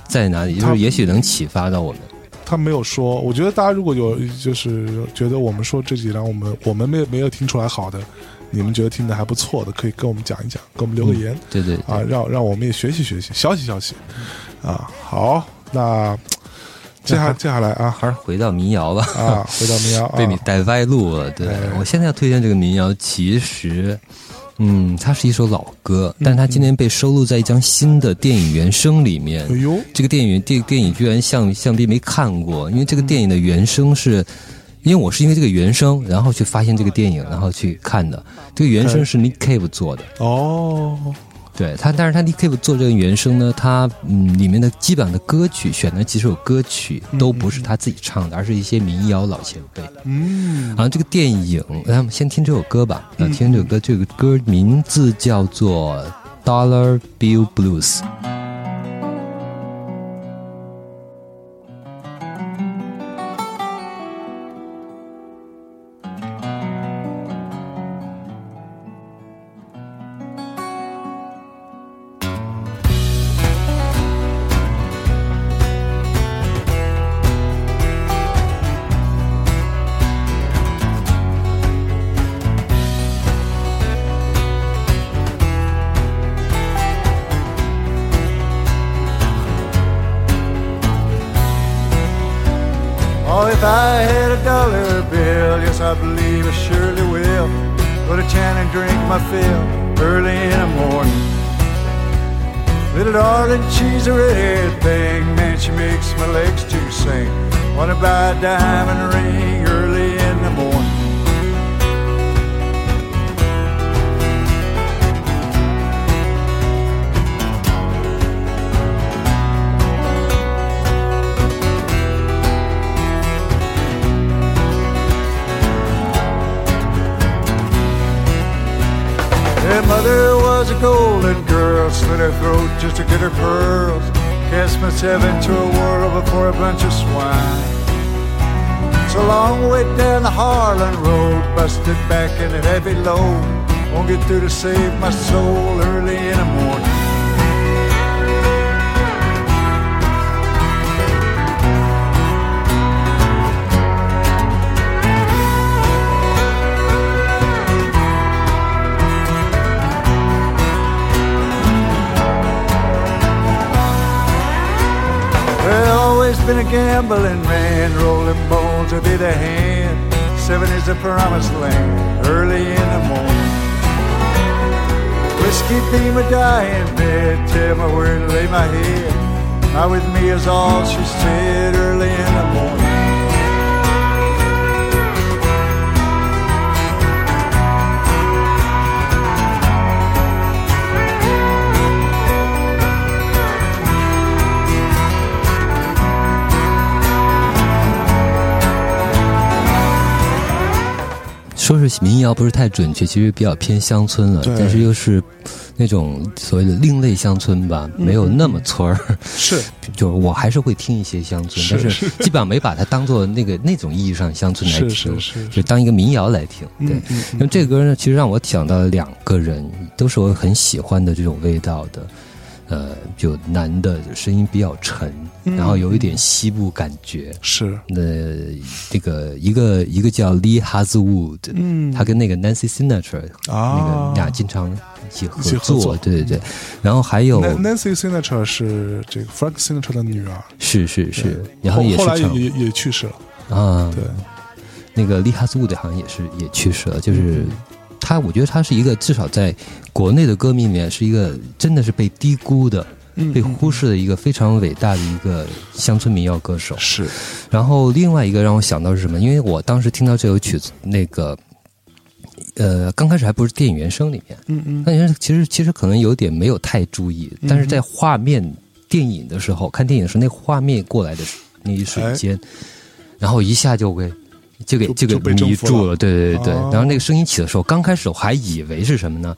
在哪里？就是也许能启发到我们。他没有说，我觉得大家如果有就是觉得我们说这几张我们我们没有没有听出来好的，你们觉得听的还不错的，可以跟我们讲一讲，给我们留个言、对对对啊，让让我们也学习学习，学习学习啊。好，那接下接下来啊还是回到民谣吧。啊，回到民谣啊，被你带歪路了。对哎我现在要推荐这个民谣，其实，嗯，它是一首老歌，但它今天被收录在一张新的电影原声里面。哎呦，这个电影电电影居然像想必没看过，因为这个电影的原声是。因为我是因为这个原声，然后去发现这个电影，然后去看的。这个原声是 Nick Cave 做的，哦，对他，但是他 Nick Cave 做这个原声呢，他嗯里面的基本上的歌曲选的几首歌曲都不是他自己唱的，而是一些民谣老前辈。嗯然后这个电影，咱们先听这首歌吧。那听这首歌，这个歌名字叫做《Dollar Bill Blues》。If I had a dollar bill, yes, I believe I surely will. Go to town and drink my fill early in the morning. Little darling, she's a red thing, man, she makes my legs to sing. Wanna buy a diamond ring mother was a golden girl, slit her throat just to get her pearls. Cast myself into a whirl before a bunch of swine. It's a long way down the Harlan Road, busted back in a heavy load. Won't get through to save my soul early in the morning. Gambling man, rolling bones would be the hand. Seven is the promised land, early in the morning. Whiskey be my dying bed, tell me where to lay my head. Not with me is all she said early in the morning. 说是民谣不是太准确，其实比较偏乡村了，但是又是那种所谓的另类乡村吧，没有那么村儿。是就是我还是会听一些乡村，是但是 基本上没把它当做那个那种意义上乡村来是听，是是就当一个民谣来听。对，嗯嗯那么这个歌呢，其实让我想到了两个人，都是我很喜欢的这种味道的。呃，就男的声音比较沉，嗯。然后有一点西部感觉。是。那这个一个一个叫 Lee Haswood，嗯。他跟那个 Nancy Sinatra 啊。那个俩经常一起合作，对对对。然后还有 Nan- Nancy Sinatra 是这个 Frank Sinatra 的女儿，是是是，然后也是后来也也也去世了，啊，对，那个利哈斯伍德好像也是也去世了，就是嗯他，我觉得他是一个至少在国内的歌迷里面是一个真的是被低估的、嗯被忽视的一个非常伟大的一个乡村民谣歌手。是然后另外一个让我想到是什么？因为我当时听到这首曲子，那个呃，刚开始还不是电影原声里面，嗯嗯那人其实其实可能有点没有太注意，但是在画面电影的时候，看电影的时候，那画面过来的那一瞬间，然后一下就给就给就就给迷住了，对对对然后那个声音起的时候，刚开始我还以为是什么呢？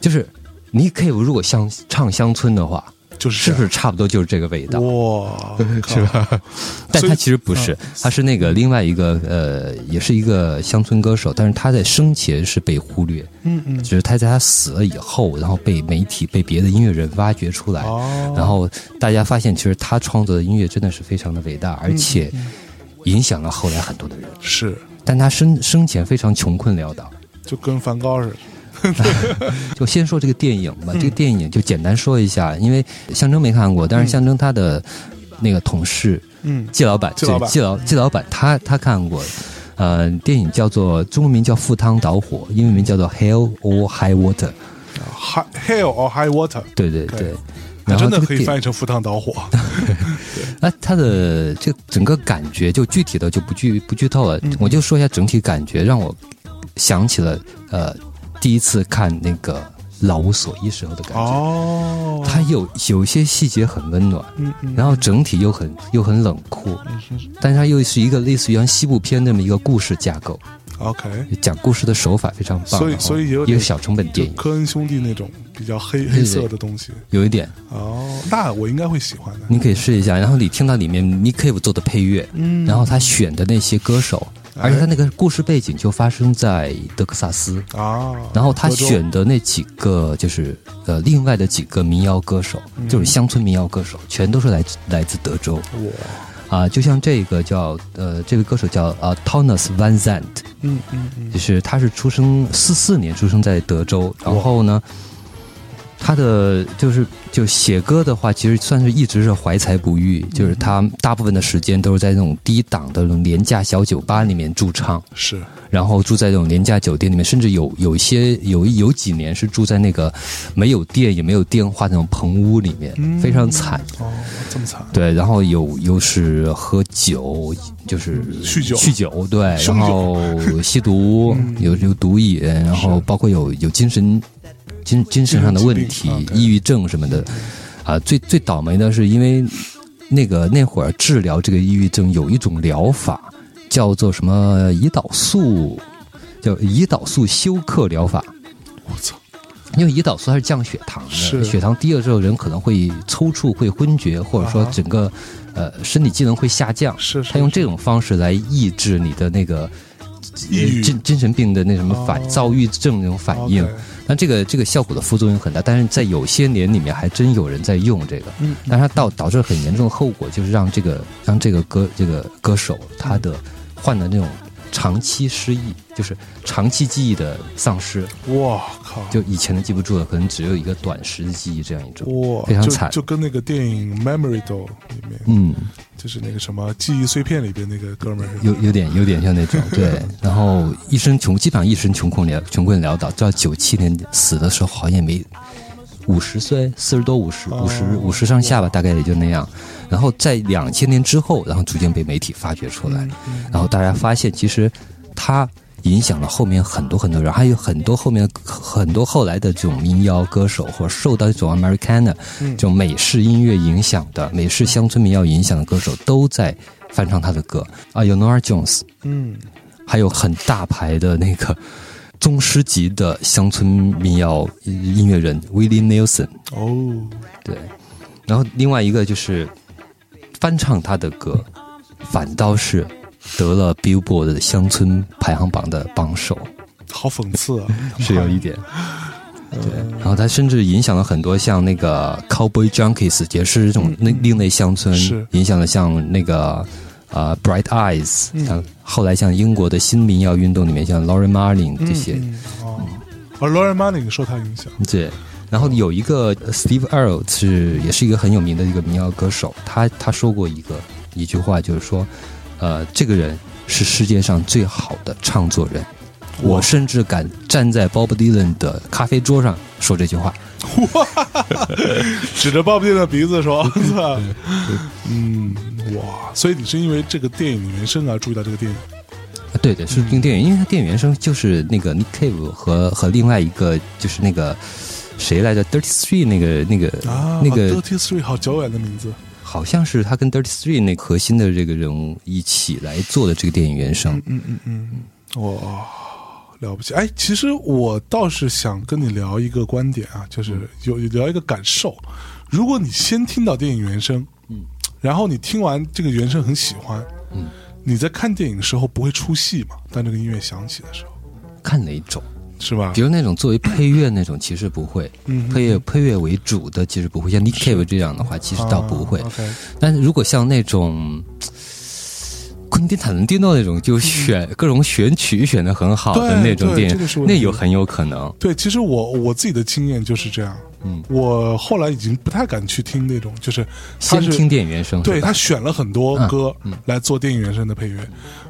就是你可以如果像唱乡村的话，就是是不是差不多就是这个味道？哇，是吧？但他其实不是，他是那个另外一个呃，也是一个乡村歌手，但是他在生前是被忽略，嗯嗯。就是他在他死了以后，然后被媒体、被别的音乐人挖掘出来，哦，然后大家发现，其实他创作的音乐真的是非常的伟大，而且影响了后来很多的人。是但他生生前非常穷困潦倒。就跟梵高似的，就先说这个电影嗯吧，这个电影就简单说一下，因为象征没看过，但是象征他的那个同事嗯季老板，季老板季老季老板他他看过。呃，电影叫做中文名叫《赴汤蹈火》，英文名叫做《Hell or High Water》。，High Hell or High Water，对对对，那真的可以然后这个电翻译成赴汤蹈火，那它的这整个感觉，就具体的就不剧不剧透了，嗯。我就说一下整体感觉，让我想起了呃第一次看那个《老无所依》时候的感觉。哦，它有有一些细节很温暖，嗯嗯，然后整体又很又很冷酷，但是它又是一个类似于像西部片那么一个故事架构，OK，讲故事的手法非常棒，所以所以也有一个小成本电影，科恩兄弟那种比较黑黑色的东西，有一点。哦，那我应该会喜欢的，你可以试一下。然后你听到里面 Nick Cave 做的配乐，嗯。然后他选的那些歌手，哎。而且他那个故事背景就发生在德克萨斯，啊，然后他选的那几个就是呃另外的几个民谣歌手，嗯。就是乡村民谣歌手，全都是来自来自德州。哇，啊、就像这个叫呃这位歌手叫呃 Thomas Van Zandt，嗯嗯嗯，就是他是出生四四年出生在德州，然后呢，他的就是就写歌的话，其实算是一直是怀才不遇，就是他大部分的时间都是在那种低档的那种廉价小酒吧里面驻唱，是然后住在这种廉价酒店里面，甚至有有一些有有几年是住在那个没有电也没有电话那种棚屋里面，嗯非常惨。哦，这么惨，对，然后有又是喝酒，就是酗酒。酗酒，对，然后吸毒，有有毒瘾，然后包括有有精神精精神上的问题抑郁症什么的，啊，最最倒霉的是因为那个那会儿治疗这个抑郁症有一种疗法叫做什么胰岛素，叫胰岛素休克疗法。我操，因为胰岛素它是降血糖的，是。血糖低了之后，人可能会抽搐、会昏厥，或者说整个、呃身体机能会下降。是是他用这种方式来抑制你的那个精精神病的那什么反、哦躁郁症那种反应。但这个这个效果的副作用很大，但是在有些年里面还真有人在用这个，嗯但是它导导致很严重的后果，就是让这个让这个歌这个歌手他的患的那种长期失忆，就是长期记忆的丧失。哇靠，就以前的记不住了，可能只有一个短时的记忆这样一种。哇，非常惨。就跟那个电影《Memory Doll》里面，嗯，就是那个什么记忆碎片里边那个哥们儿，有有点有点像那种对，然后一生穷，基本上一生穷困潦穷困潦倒，到九七年死的时候好像也没五十岁，四十多五十五十五十上下吧，大概也就那样。然后在两千年之后，然后逐渐被媒体发掘出来，然后大家发现其实他影响了后面很多很多人，还有很多后面很多后来的这种民谣歌手，或者受到这种 Americana 这种美式音乐影响的、美式乡村民谣影响的歌手，都在翻唱他的歌。啊，有 Nora Jones 嗯。还有很大牌的那个宗师级的乡村民谣音乐人 Willie Nelson。哦，对，然后另外一个就是翻唱他的歌，反倒是得了 Billboard 的乡村排行榜的榜首，好讽刺啊！是有一点。对，然后他甚至影响了很多像那个 Cowboy Junkies，也是这种另另类乡村，是。影响了像那个呃 Bright Eyes，像后来像英国的新民谣运动里面像 Lauren Marling 这些，嗯哦，而 Lauren Manning 受他影响，对。然后有一个呃 Steve Earle 是也是一个很有名的一个民谣歌手，他他说过一个一句话，就是说，呃，这个人是世界上最好的唱作人。我甚至敢站在 Bob Dylan 的咖啡桌上说这句话。指着鲍勃迪伦的鼻子说：“是吧？”嗯，哇！所以你是因为这个电影原声而注意到这个电影？啊对对，是听电影，因为它电影原声就是那个 Nick Cave 和和另外一个就是那个谁来着，Dirty Three 那个那个、啊，那个 Dirty Three 好久远的名字，好像是他跟 Dirty Three 那核心的这个人物一起来做的这个电影原声。嗯嗯嗯，哇，了不起！哎，其实我倒是想跟你聊一个观点啊，就是有聊一个感受。如果你先听到电影原声，嗯，然后你听完这个原声很喜欢，嗯，你在看电影的时候不会出戏嘛？当这个音乐响起的时候，看哪种？是吧比？如那种作为配乐那种，其实不会。嗯配乐配乐为主的其实不会，像 Nick Cave 这样的话，其实倒不会。但是如果像那种昆汀塔伦蒂诺那种，就选各种选曲选的很好的那种电影，这个是那有很有可能。对，其实我我自己的经验就是这样。嗯，我后来已经不太敢去听那种，就是他是先听电影原声，对他选了很多歌来做电影原声的配乐，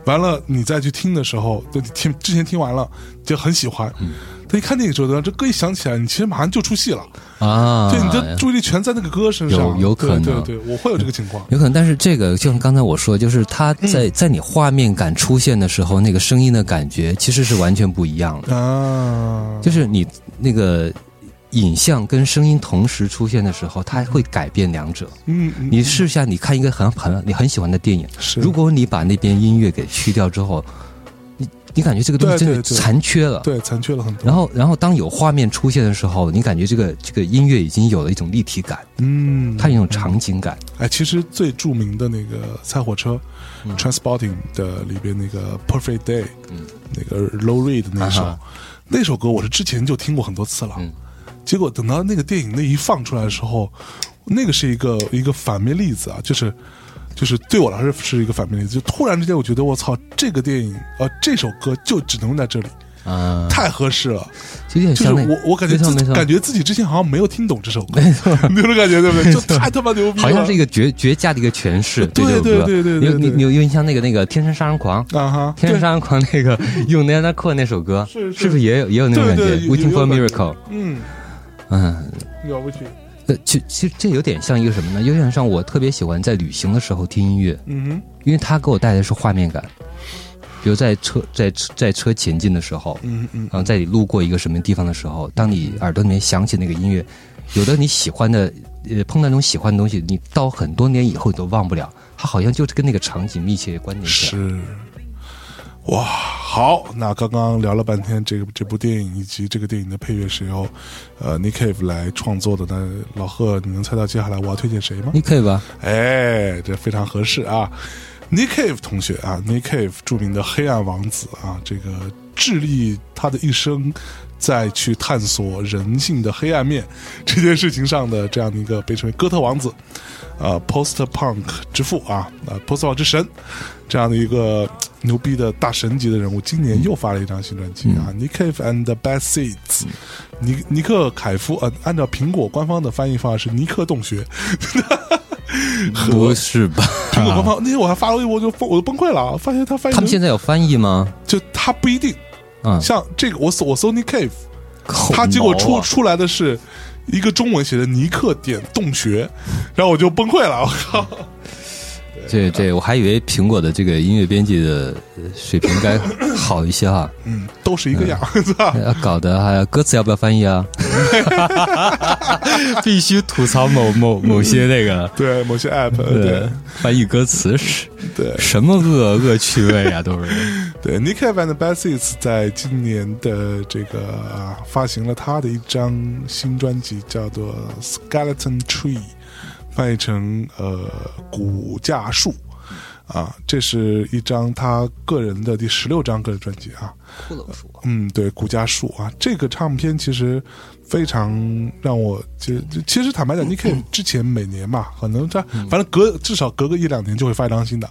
完了你再去听的时候，就听之前听完了就很喜欢，嗯但一看电影之后，这歌一响起来，你其实马上就出戏了，啊，对，你的注意力全在那个歌身上，有有可能对对对，我会有这个情况，有可能，但是这个就像刚才我说，就是他在、在你画面感出现的时候，那个声音的感觉其实是完全不一样的。啊，就是你那个影像跟声音同时出现的时候，它会改变两者。嗯，嗯你试一下，你看一个很很你很喜欢的电影，是如果你把那边音乐给去掉之后，你你感觉这个东西真的残缺了。对残缺了很多，然后，然后当有画面出现的时候，你感觉这个这个音乐已经有了一种立体感，嗯，它有一种场景感。哎，其实最著名的那个菜火车、Transporting 的里边那个 Perfect Day，嗯。那个 Low Reed 那首、啊那首歌，我是之前就听过很多次了。嗯。结果等到那个电影那一放出来的时候，那个是一个一个反面例子啊，就是就是对我来说是一个反面例子，就突然之间我觉得我操，这个电影呃这首歌就只能用在这里，啊，太合适了。就有点就是像那我我感觉自没错没错。感觉自己之前好像没有听懂这首歌，你有种感觉？对不对？就太他妈牛逼了，好像是一个绝绝佳的一个诠释。对对对对对对你你你有印象那个那个《天生杀人狂》啊哈，《天生杀人狂》那个用 Nana Cole 那首歌，是是。不是也有也有那种感觉？Waiting 有 for 感觉。Miracle，嗯，嗯，了不起，呃，其其实这有点像一个什么呢？有点像我特别喜欢在旅行的时候听音乐，嗯哼，因为它给我带来的是画面感。比如在车在车在车前进的时候，嗯嗯然后在你路过一个什么地方的时候，当你耳朵里面响起那个音乐，有的你喜欢的，呃，碰到那种喜欢的东西，你到很多年以后你都忘不了，它好像就是跟那个场景密切关联起来。是。哇，好，那刚刚聊了半天这个这部电影以及这个电影的配乐是由呃 Nick Cave 来创作的。那老贺，你能猜到接下来我要推荐谁吗？？Nick Cave 吧？哎，这非常合适啊！Nick Cave 同学啊，Nick Cave 著名的黑暗王子啊，这个致力他的一生在去探索人性的黑暗面这件事情上的这样的一个被称为哥特王子，呃，post punk 之父啊，呃，post punk 之神这样的一个牛逼的大神级的人物，今年又发了一张新专辑啊、n i c Cave and the Bad Seeds，尼尼克凯夫呃，按照苹果官方的翻译方案是尼克洞穴。不是吧？苹果官方那天我还发了微博就疯，我都崩溃了啊，发现他翻译他们现在在有翻译吗？就他不一定，嗯，像这个我搜我搜 Nick Cave，口他结果出出来的是一个中文写的尼克点洞穴，然后我就崩溃了，我靠！这这我还以为苹果的这个音乐编辑的呃水平该 好一些哈，嗯，都是一个样？要搞得还歌词要不要翻译啊？必须吐槽某某某些那个。对，某些 app，对。翻译歌词是对。什么恶恶趣味啊，都是对，Nick Cave and the Bad Seeds 在今年的这个、啊、发行了他的一张新专辑，叫做《Skeleton Tree》，翻译成呃骨架树。啊，这是一张他个人的第十六张个人专辑啊。骷髅树，嗯，对，骨架树啊，这个唱片其实非常让我，其实其实坦白讲，你可以之前每年嘛，可能在反正隔至少隔个一两年就会发一张新的，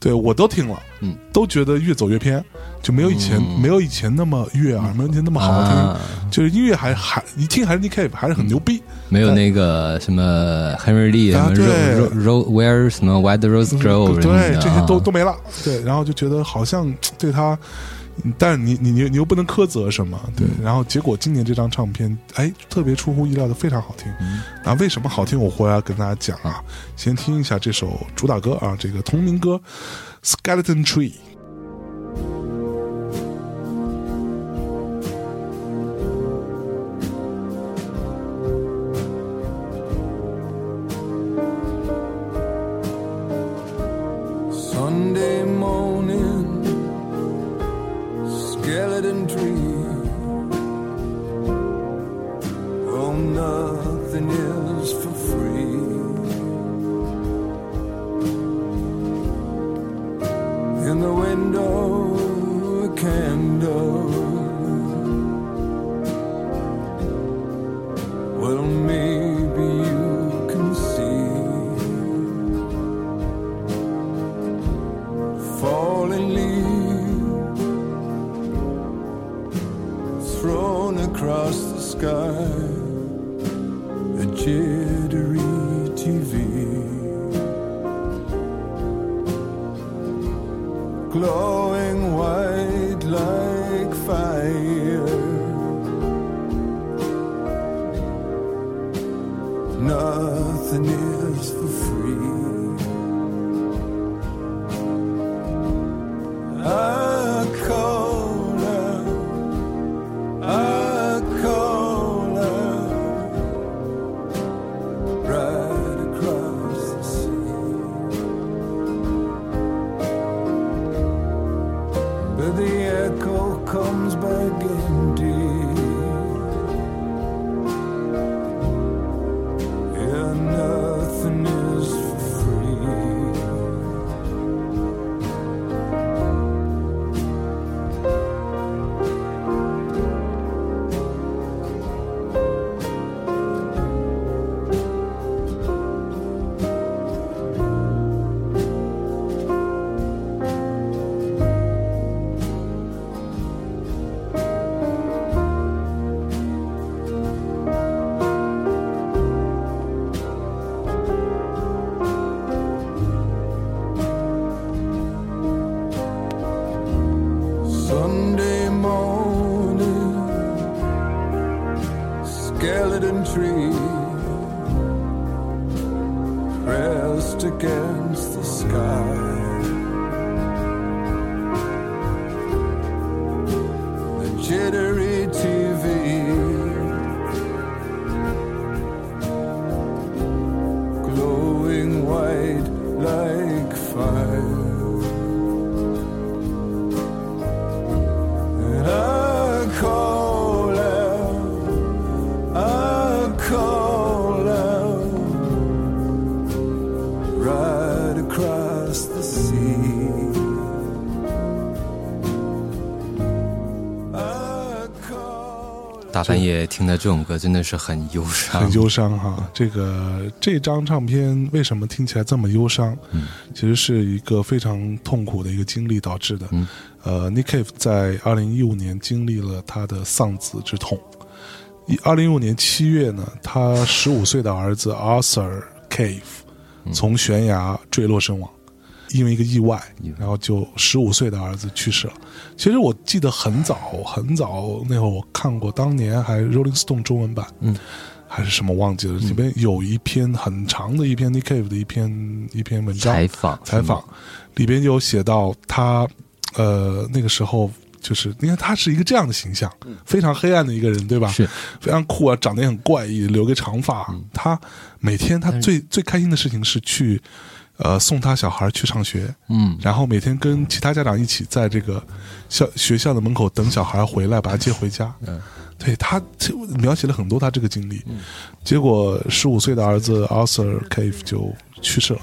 对我都听了，嗯，都觉得越走越偏，就没有以前、没有以前那么悦耳，没有以前那么好听，啊。就是音乐还还一听还是 Nick Cave 还是很牛逼，没有那个什么 Henry Lee 啊什么对 Ro Ro Where 什么 Why the Rose Grow 对，这些都啊都没了。对，然后就觉得好像对他，嗯但是你你你你又不能苛责什么，对。然后结果今年这张唱片，哎，特别出乎意料的非常好听。那为什么好听？我回来跟大家讲啊。先听一下这首主打歌啊，这个同名歌《Skeleton Tree》。半夜听到这种歌真的是很忧伤，很忧伤哈。这个这张唱片为什么听起来这么忧伤？嗯，其实是一个非常痛苦的一个经历导致的。嗯，呃，Nick Cave 在二零一五年经历了他的丧子之痛。一二零一五年七月呢，他十五岁的儿子 Arthur Cave 从悬崖坠落身亡。因为一个意外，然后就十五岁的儿子去世了。其实我记得很早很早那会儿我看过，当年还 Rolling Stone 中文版，嗯，还是什么忘记了，里边有一篇很长的一篇 Nick Cave 的一篇一篇文章采访采访，里边有写到他呃那个时候就是你看他是一个这样的形象，非常黑暗的一个人，对吧？是非常酷啊，长得也很怪异，留个长发。他每天他最最开心的事情是去呃送他小孩去上学，嗯然后每天跟其他家长一起在这个校学校的门口等小孩回来，把他接回家。嗯，对他描写了很多他这个经历，结果十五岁的儿子 Arthur Cave 就去世了。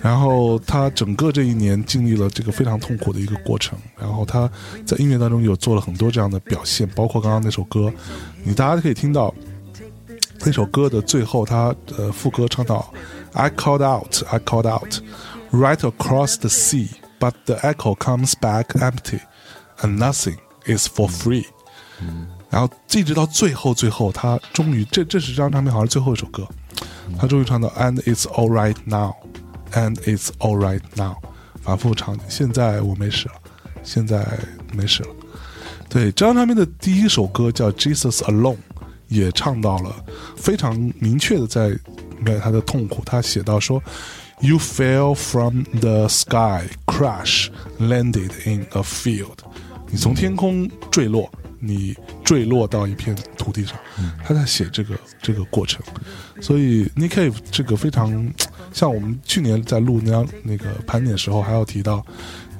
然后他整个这一年经历了这个非常痛苦的一个过程，然后他在音乐当中有做了很多这样的表现，包括刚刚那首歌，你大家可以听到那首歌的最后，他呃副歌唱到 "I called out, I called out, right across the sea, but the echo comes back empty, and nothing is for free." 然后一直到最后，最后他终于这这是这张唱片好像最后一首歌，他终于唱到 "And it's all right now, and it's all right now"，反复唱，现在我没事了，现在没事了。对，这张唱片的第一首歌叫《Jesus Alone》，也唱到了非常明确的在面他的痛苦。他写到说：“You fell from the sky, crash, landed in a field。”你从天空坠落，你坠落到一片土地上。他在写这个这个过程，所以 Nick Cave 这个非常像我们去年在录那那个盘点时候，还要提到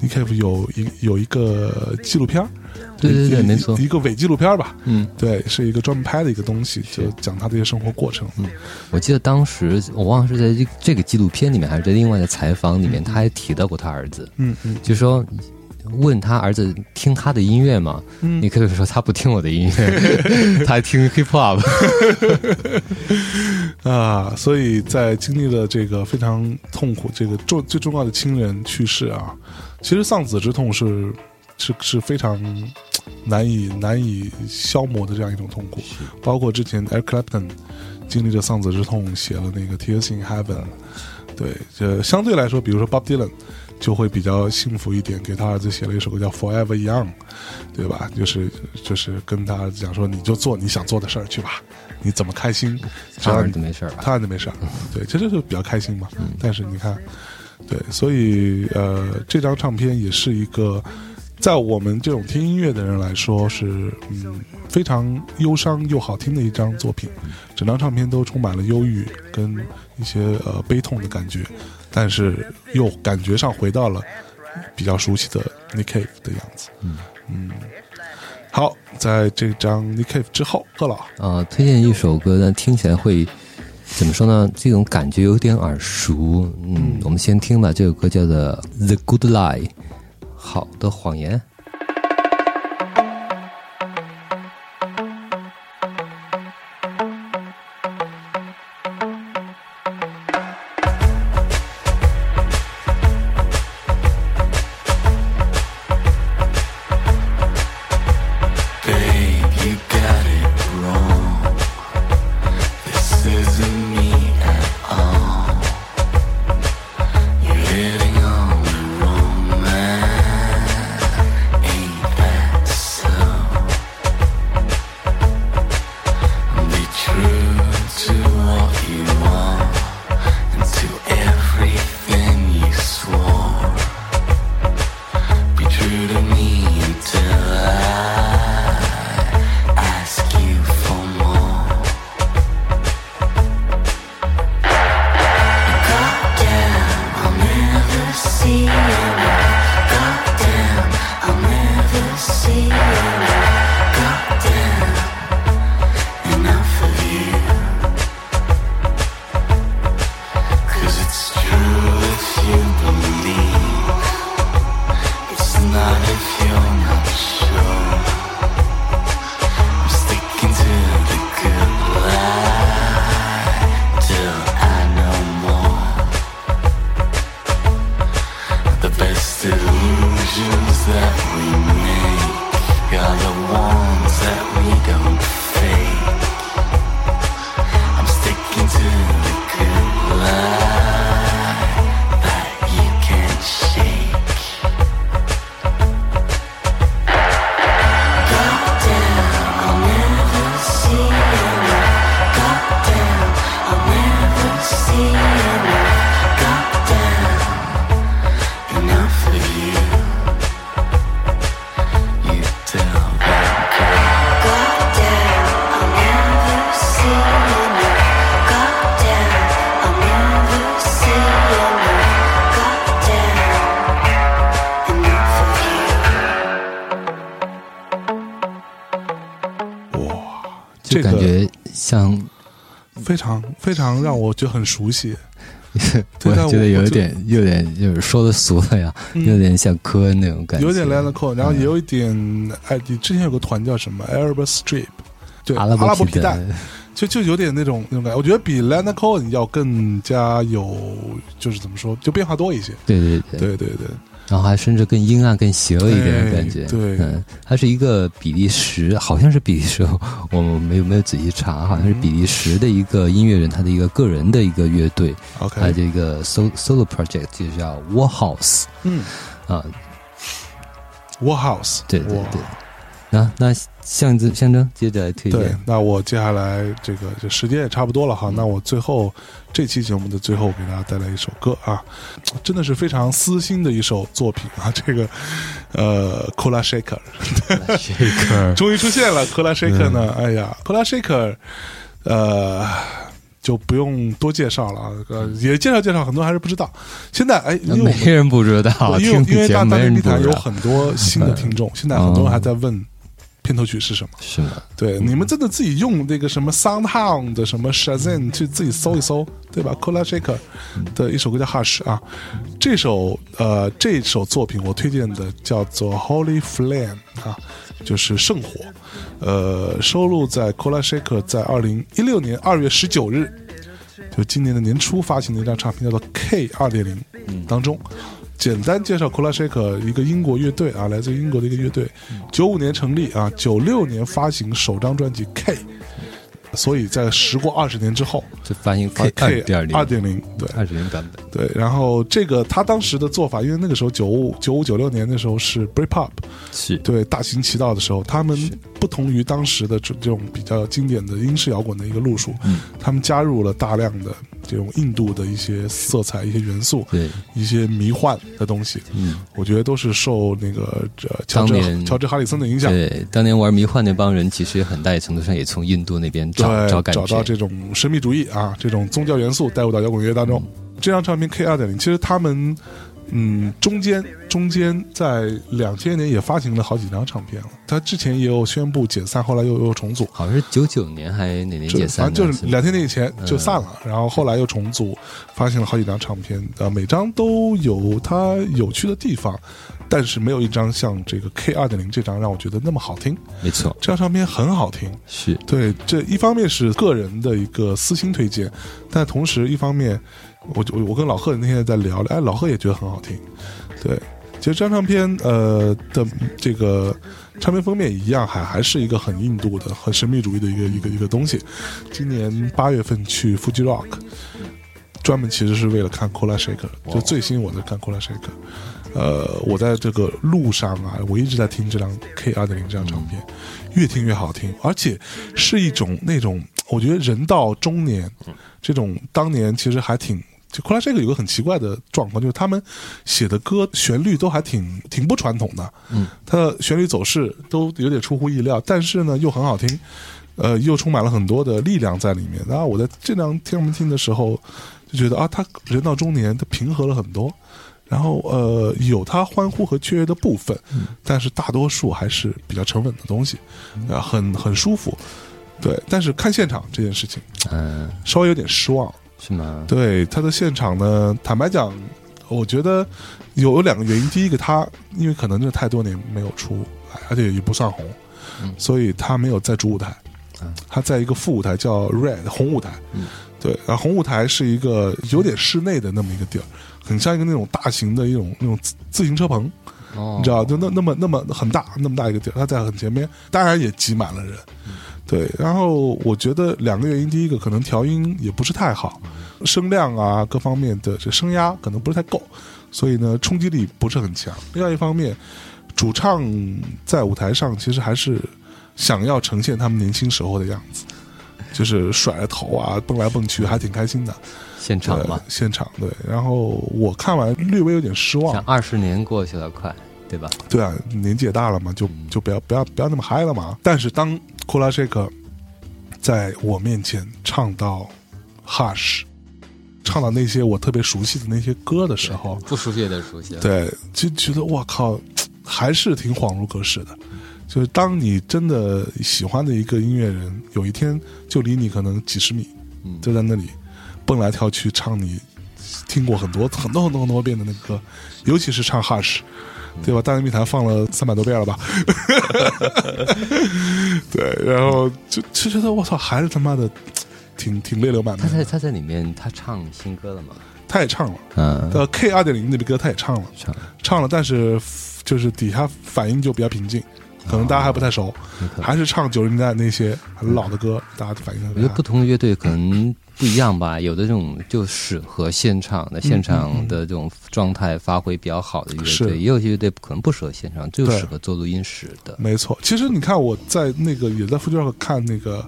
Nick Cave 有一有一个纪录片儿对对对没错一个伪纪录片吧，嗯，对，是一个专门拍的一个东西，就讲他的一些生活过程。嗯我记得当时我忘了是在这这个纪录片里面，还是在另外的采访里面，他还提到过他儿子，嗯嗯就说问他儿子听他的音乐吗？嗯你可以说他不听我的音乐，他还听 hip hop。啊，所以在经历了这个非常痛苦，这个重最重要的亲人去世啊，其实丧子之痛是是是非常难以难以消磨的这样一种痛苦。包括之前 Eric Clapton 经历着丧子之痛，写了那个《Tears in Heaven》。对，这相对来说，比如说 Bob Dylan 就会比较幸福一点，给他儿子写了一首歌叫《Forever Young》，对吧？就是就是跟他儿子讲说，你就做你想做的事儿去吧，你怎么开心，只他儿要你子没事儿吧？他儿子没事儿，对，这就是比较开心嘛。但是你看，对，所以呃，这张唱片也是一个，在我们这种听音乐的人来说是嗯非常忧伤又好听的一张作品。整张唱片都充满了忧郁跟一些呃悲痛的感觉，但是又感觉上回到了比较熟悉的 Nick Cave 的样子。嗯好，在这张 Nick Cave 之后，贺老啊，推荐一首歌但，听起来会怎么说呢？这种感觉有点耳熟。嗯，我们先听吧，这首歌叫做《The Good Lie》，好的谎言。让我觉得很熟悉。我觉得有点有点就是说的俗了呀，有点像科恩那种感觉，有点 Leonard Cohen，然后也有一点，哎，你之前有个团叫什么？Arab Strip，对，阿阿拉伯伯皮皮带带，就就有点那种那种感觉。我觉得比 Leonard Cohen 要更加有，就是怎么说，就变化多一些。对对对，对对对，然后还甚至更阴暗、更邪恶一点的感觉。哎对。嗯，它是一个比利时，好像是比利时，我没有没有仔细查，好像是比利时的一个音乐人，他的一个个人的一个乐队，他 OK，这个 solo solo project 就叫 Warhouse 嗯。啊，，Warhouse，对对对。那那象征象征接着来推对，，那我接下来这个就时间也差不多了哈，那我最后这期节目的最后给大家带来一首歌啊，真的是非常私心的一首作品啊，这个呃 c o l a Shaker 这个 终于出现了 c o l a Shaker 呢，哎呀 c o l a Shaker 呃。就不用多介绍了啊，呃，也介绍介绍，很多人还是不知道。现在哎，因为没人不知道，因为因为大大内密人不知道，谈有很多新的听众，现在很多人还在问片头曲是什么。是的？对，你们真的自己用那个什么 SoundHound 的什么 Shazam 去自己搜一搜，对吧 c o l a Shaker 的一首歌叫 Hush 啊，这首呃这首作品我推荐的叫做 Holy Flame 啊，就是圣火，呃，收录在 c o l a Shaker 在二零一六年二月十九日，就今年的年初发行的一张唱片叫做 K 二点零当中。简单介绍 c o l a Shaker 一个英国乐队啊，来自英国的一个乐队，九五年成立啊，九六年发行首张专辑 K，所以在时过二十年之后就发行 K 二 K 点零。二点零对。二点零版本，对，然后这个他当时的做法，因为那个时候九五九五九六年的时候是 Britpop 是。对大行其道的时候，他们不同于当时的这这种比较经典的英式摇滚的一个路数，嗯。他们加入了大量的这种印度的一些色彩、一些元素，对，一些迷幻的东西，嗯，我觉得都是受那个这乔治当年乔治哈里森的影响，对，当年玩迷幻那帮人，其实很大程度上也从印度那边找对，找感觉，找到这种神秘主义啊，这种宗教元素带入到摇滚乐当中。这张唱片 K 二点零，其实他们嗯中间中间在两千年也发行了好几张唱片了，他之前也有宣布解散，后来又又重组。好像是九九年还哪年解散？反正就是吗两千年以前就散了，然后后来又重组，发行了好几张唱片，呃，每张都有它有趣的地方，但是没有一张像这个 K 二点零这张让我觉得那么好听。没错，这张唱片很好听，是对，这一方面是个人的一个私心推荐，但同时一方面，我我我跟老贺那天在聊，哎，老贺也觉得很好听。对，其实这张唱片呃的这个唱片封面一样，还还是一个很印度的、很神秘主义的一个一个一个东西。今年八月份去 Fuji Rock，专门其实是为了看 Cola Shaker，就最新我在看 Cola Shaker。呃，我在这个路上啊，我一直在听这张 K 二点零这张唱片，越听越好听，而且是一种那种，我觉得人到中年，这种当年其实还挺。就 c o l a Shaker 有个很奇怪的状况，就是他们写的歌旋律都还挺挺不传统的，嗯，它的旋律走势都有点出乎意料，但是呢又很好听，呃，又充满了很多的力量在里面。然后我在这两天我们听的时候，就觉得啊，他人到中年，他平和了很多。然后呃，有他欢呼和雀跃的部分，但是大多数还是比较沉稳的东西，啊、很很舒服。对，但是看现场这件事情嗯，稍微有点失望。是吗？对他的现场呢，坦白讲，我觉得有有两个原因。第一个，他因为可能真的太多年没有出来，而且也不算红，嗯所以他没有在主舞台，嗯他在一个副舞台叫 Red 红舞台。嗯对，然后红舞台是一个有点室内的那么一个地儿，很像一个那种大型的一种那种自自行车棚，哦你知道，就那那么那么很大那么大一个地儿，他在很前面，当然也挤满了人。对，然后我觉得两个原因，第一个可能调音也不是太好，声量啊各方面的这声压可能不是太够，所以呢冲击力不是很强。另外一方面，主唱在舞台上其实还是想要呈现他们年轻时候的样子，就是甩着头啊蹦来蹦去，还挺开心的。现场嘛，现场对，然后我看完略微有点失望像，二十年过去了，快，对吧？对啊，年纪也大了嘛，就就不要不要不要那么嗨了嘛。但是当 o l a Shake 在我面前唱到 Hush，唱到那些我特别熟悉的那些歌的时候，不熟悉也得熟悉。，对，就觉得我靠，还是挺恍如隔世的。就是当你真的喜欢的一个音乐人，有一天就离你可能几十米，嗯就在那里蹦来跳去唱你听过很多很多很多很多遍的那个歌，尤其是唱 Hush，对吧？大内密谈放了三百多遍了吧？对，然后就就觉得我操，还是他妈的挺挺泪流满面。他在他在里面他唱新歌了吗？他也唱了，嗯，呃，K 二点零那个歌他也唱了，唱唱了，但是就是底下反应就比较平静，可能大家还不太熟，还是唱九十年代那些很老的歌，大家反应我觉得不同的乐队可能不一样吧，有的这种就适合现场的，现场的这种状态发挥比较好的乐是。队，也有些乐队可能不适合现场，就适合做录音室的。没错，其实你看我在那个也在 f u j i 看那个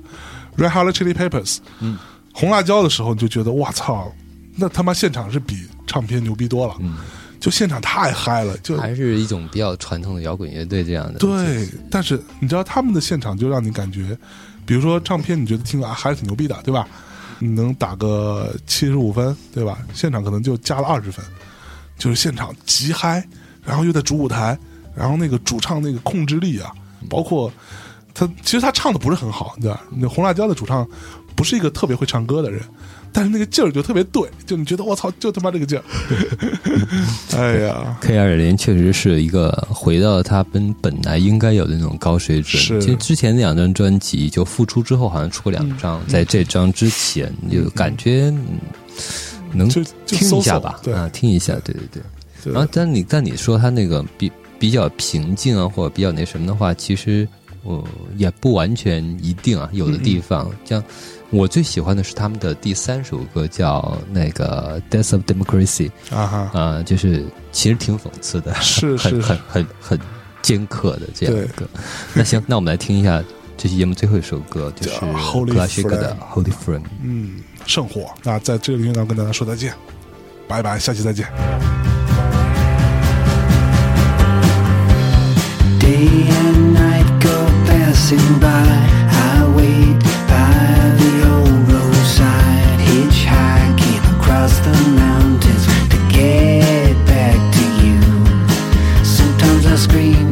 Red Hot Chili Peppers，嗯，红辣椒的时候，你就觉得哇操，那他妈现场是比唱片牛逼多了，嗯，就现场太嗨了，就还是一种比较传统的摇滚乐队这样的。对，但是你知道他们的现场就让你感觉，比如说唱片，你觉得听啊还是挺牛逼的，对吧？你能打个七十五分，对吧？现场可能就加了二十分，就是现场极嗨，然后又在主舞台，然后那个主唱那个控制力啊，包括他其实他唱的不是很好，对吧？那红辣椒的主唱不是一个特别会唱歌的人。但是那个劲儿就特别对，就你觉得我操，就他妈这个劲儿，哎呀，K 二零确实是一个回到他本本来应该有的那种高水准。是。其实之前两张专辑就复出之后，好像出过两张，在这张之前就感觉、嗯能听一下吧，啊，听一下，对对对。对。然后，但你但你说他那个比比较平静啊，或者比较那什么的话，其实我、也不完全一定啊，有的地方、嗯。像。我最喜欢的是他们的第三首歌，叫那个《Death of Democracy》啊哈，啊、就是其实挺讽刺的，是很是很很很尖刻的这样一个。那行，那我们来听一下这期节目最后一首歌，就是叫 Holy 格拉谢克的《Holy Flame》。嗯，圣火。那在这个音乐上跟大家说再见，拜拜，下期再见。Day and night go passing by. Scream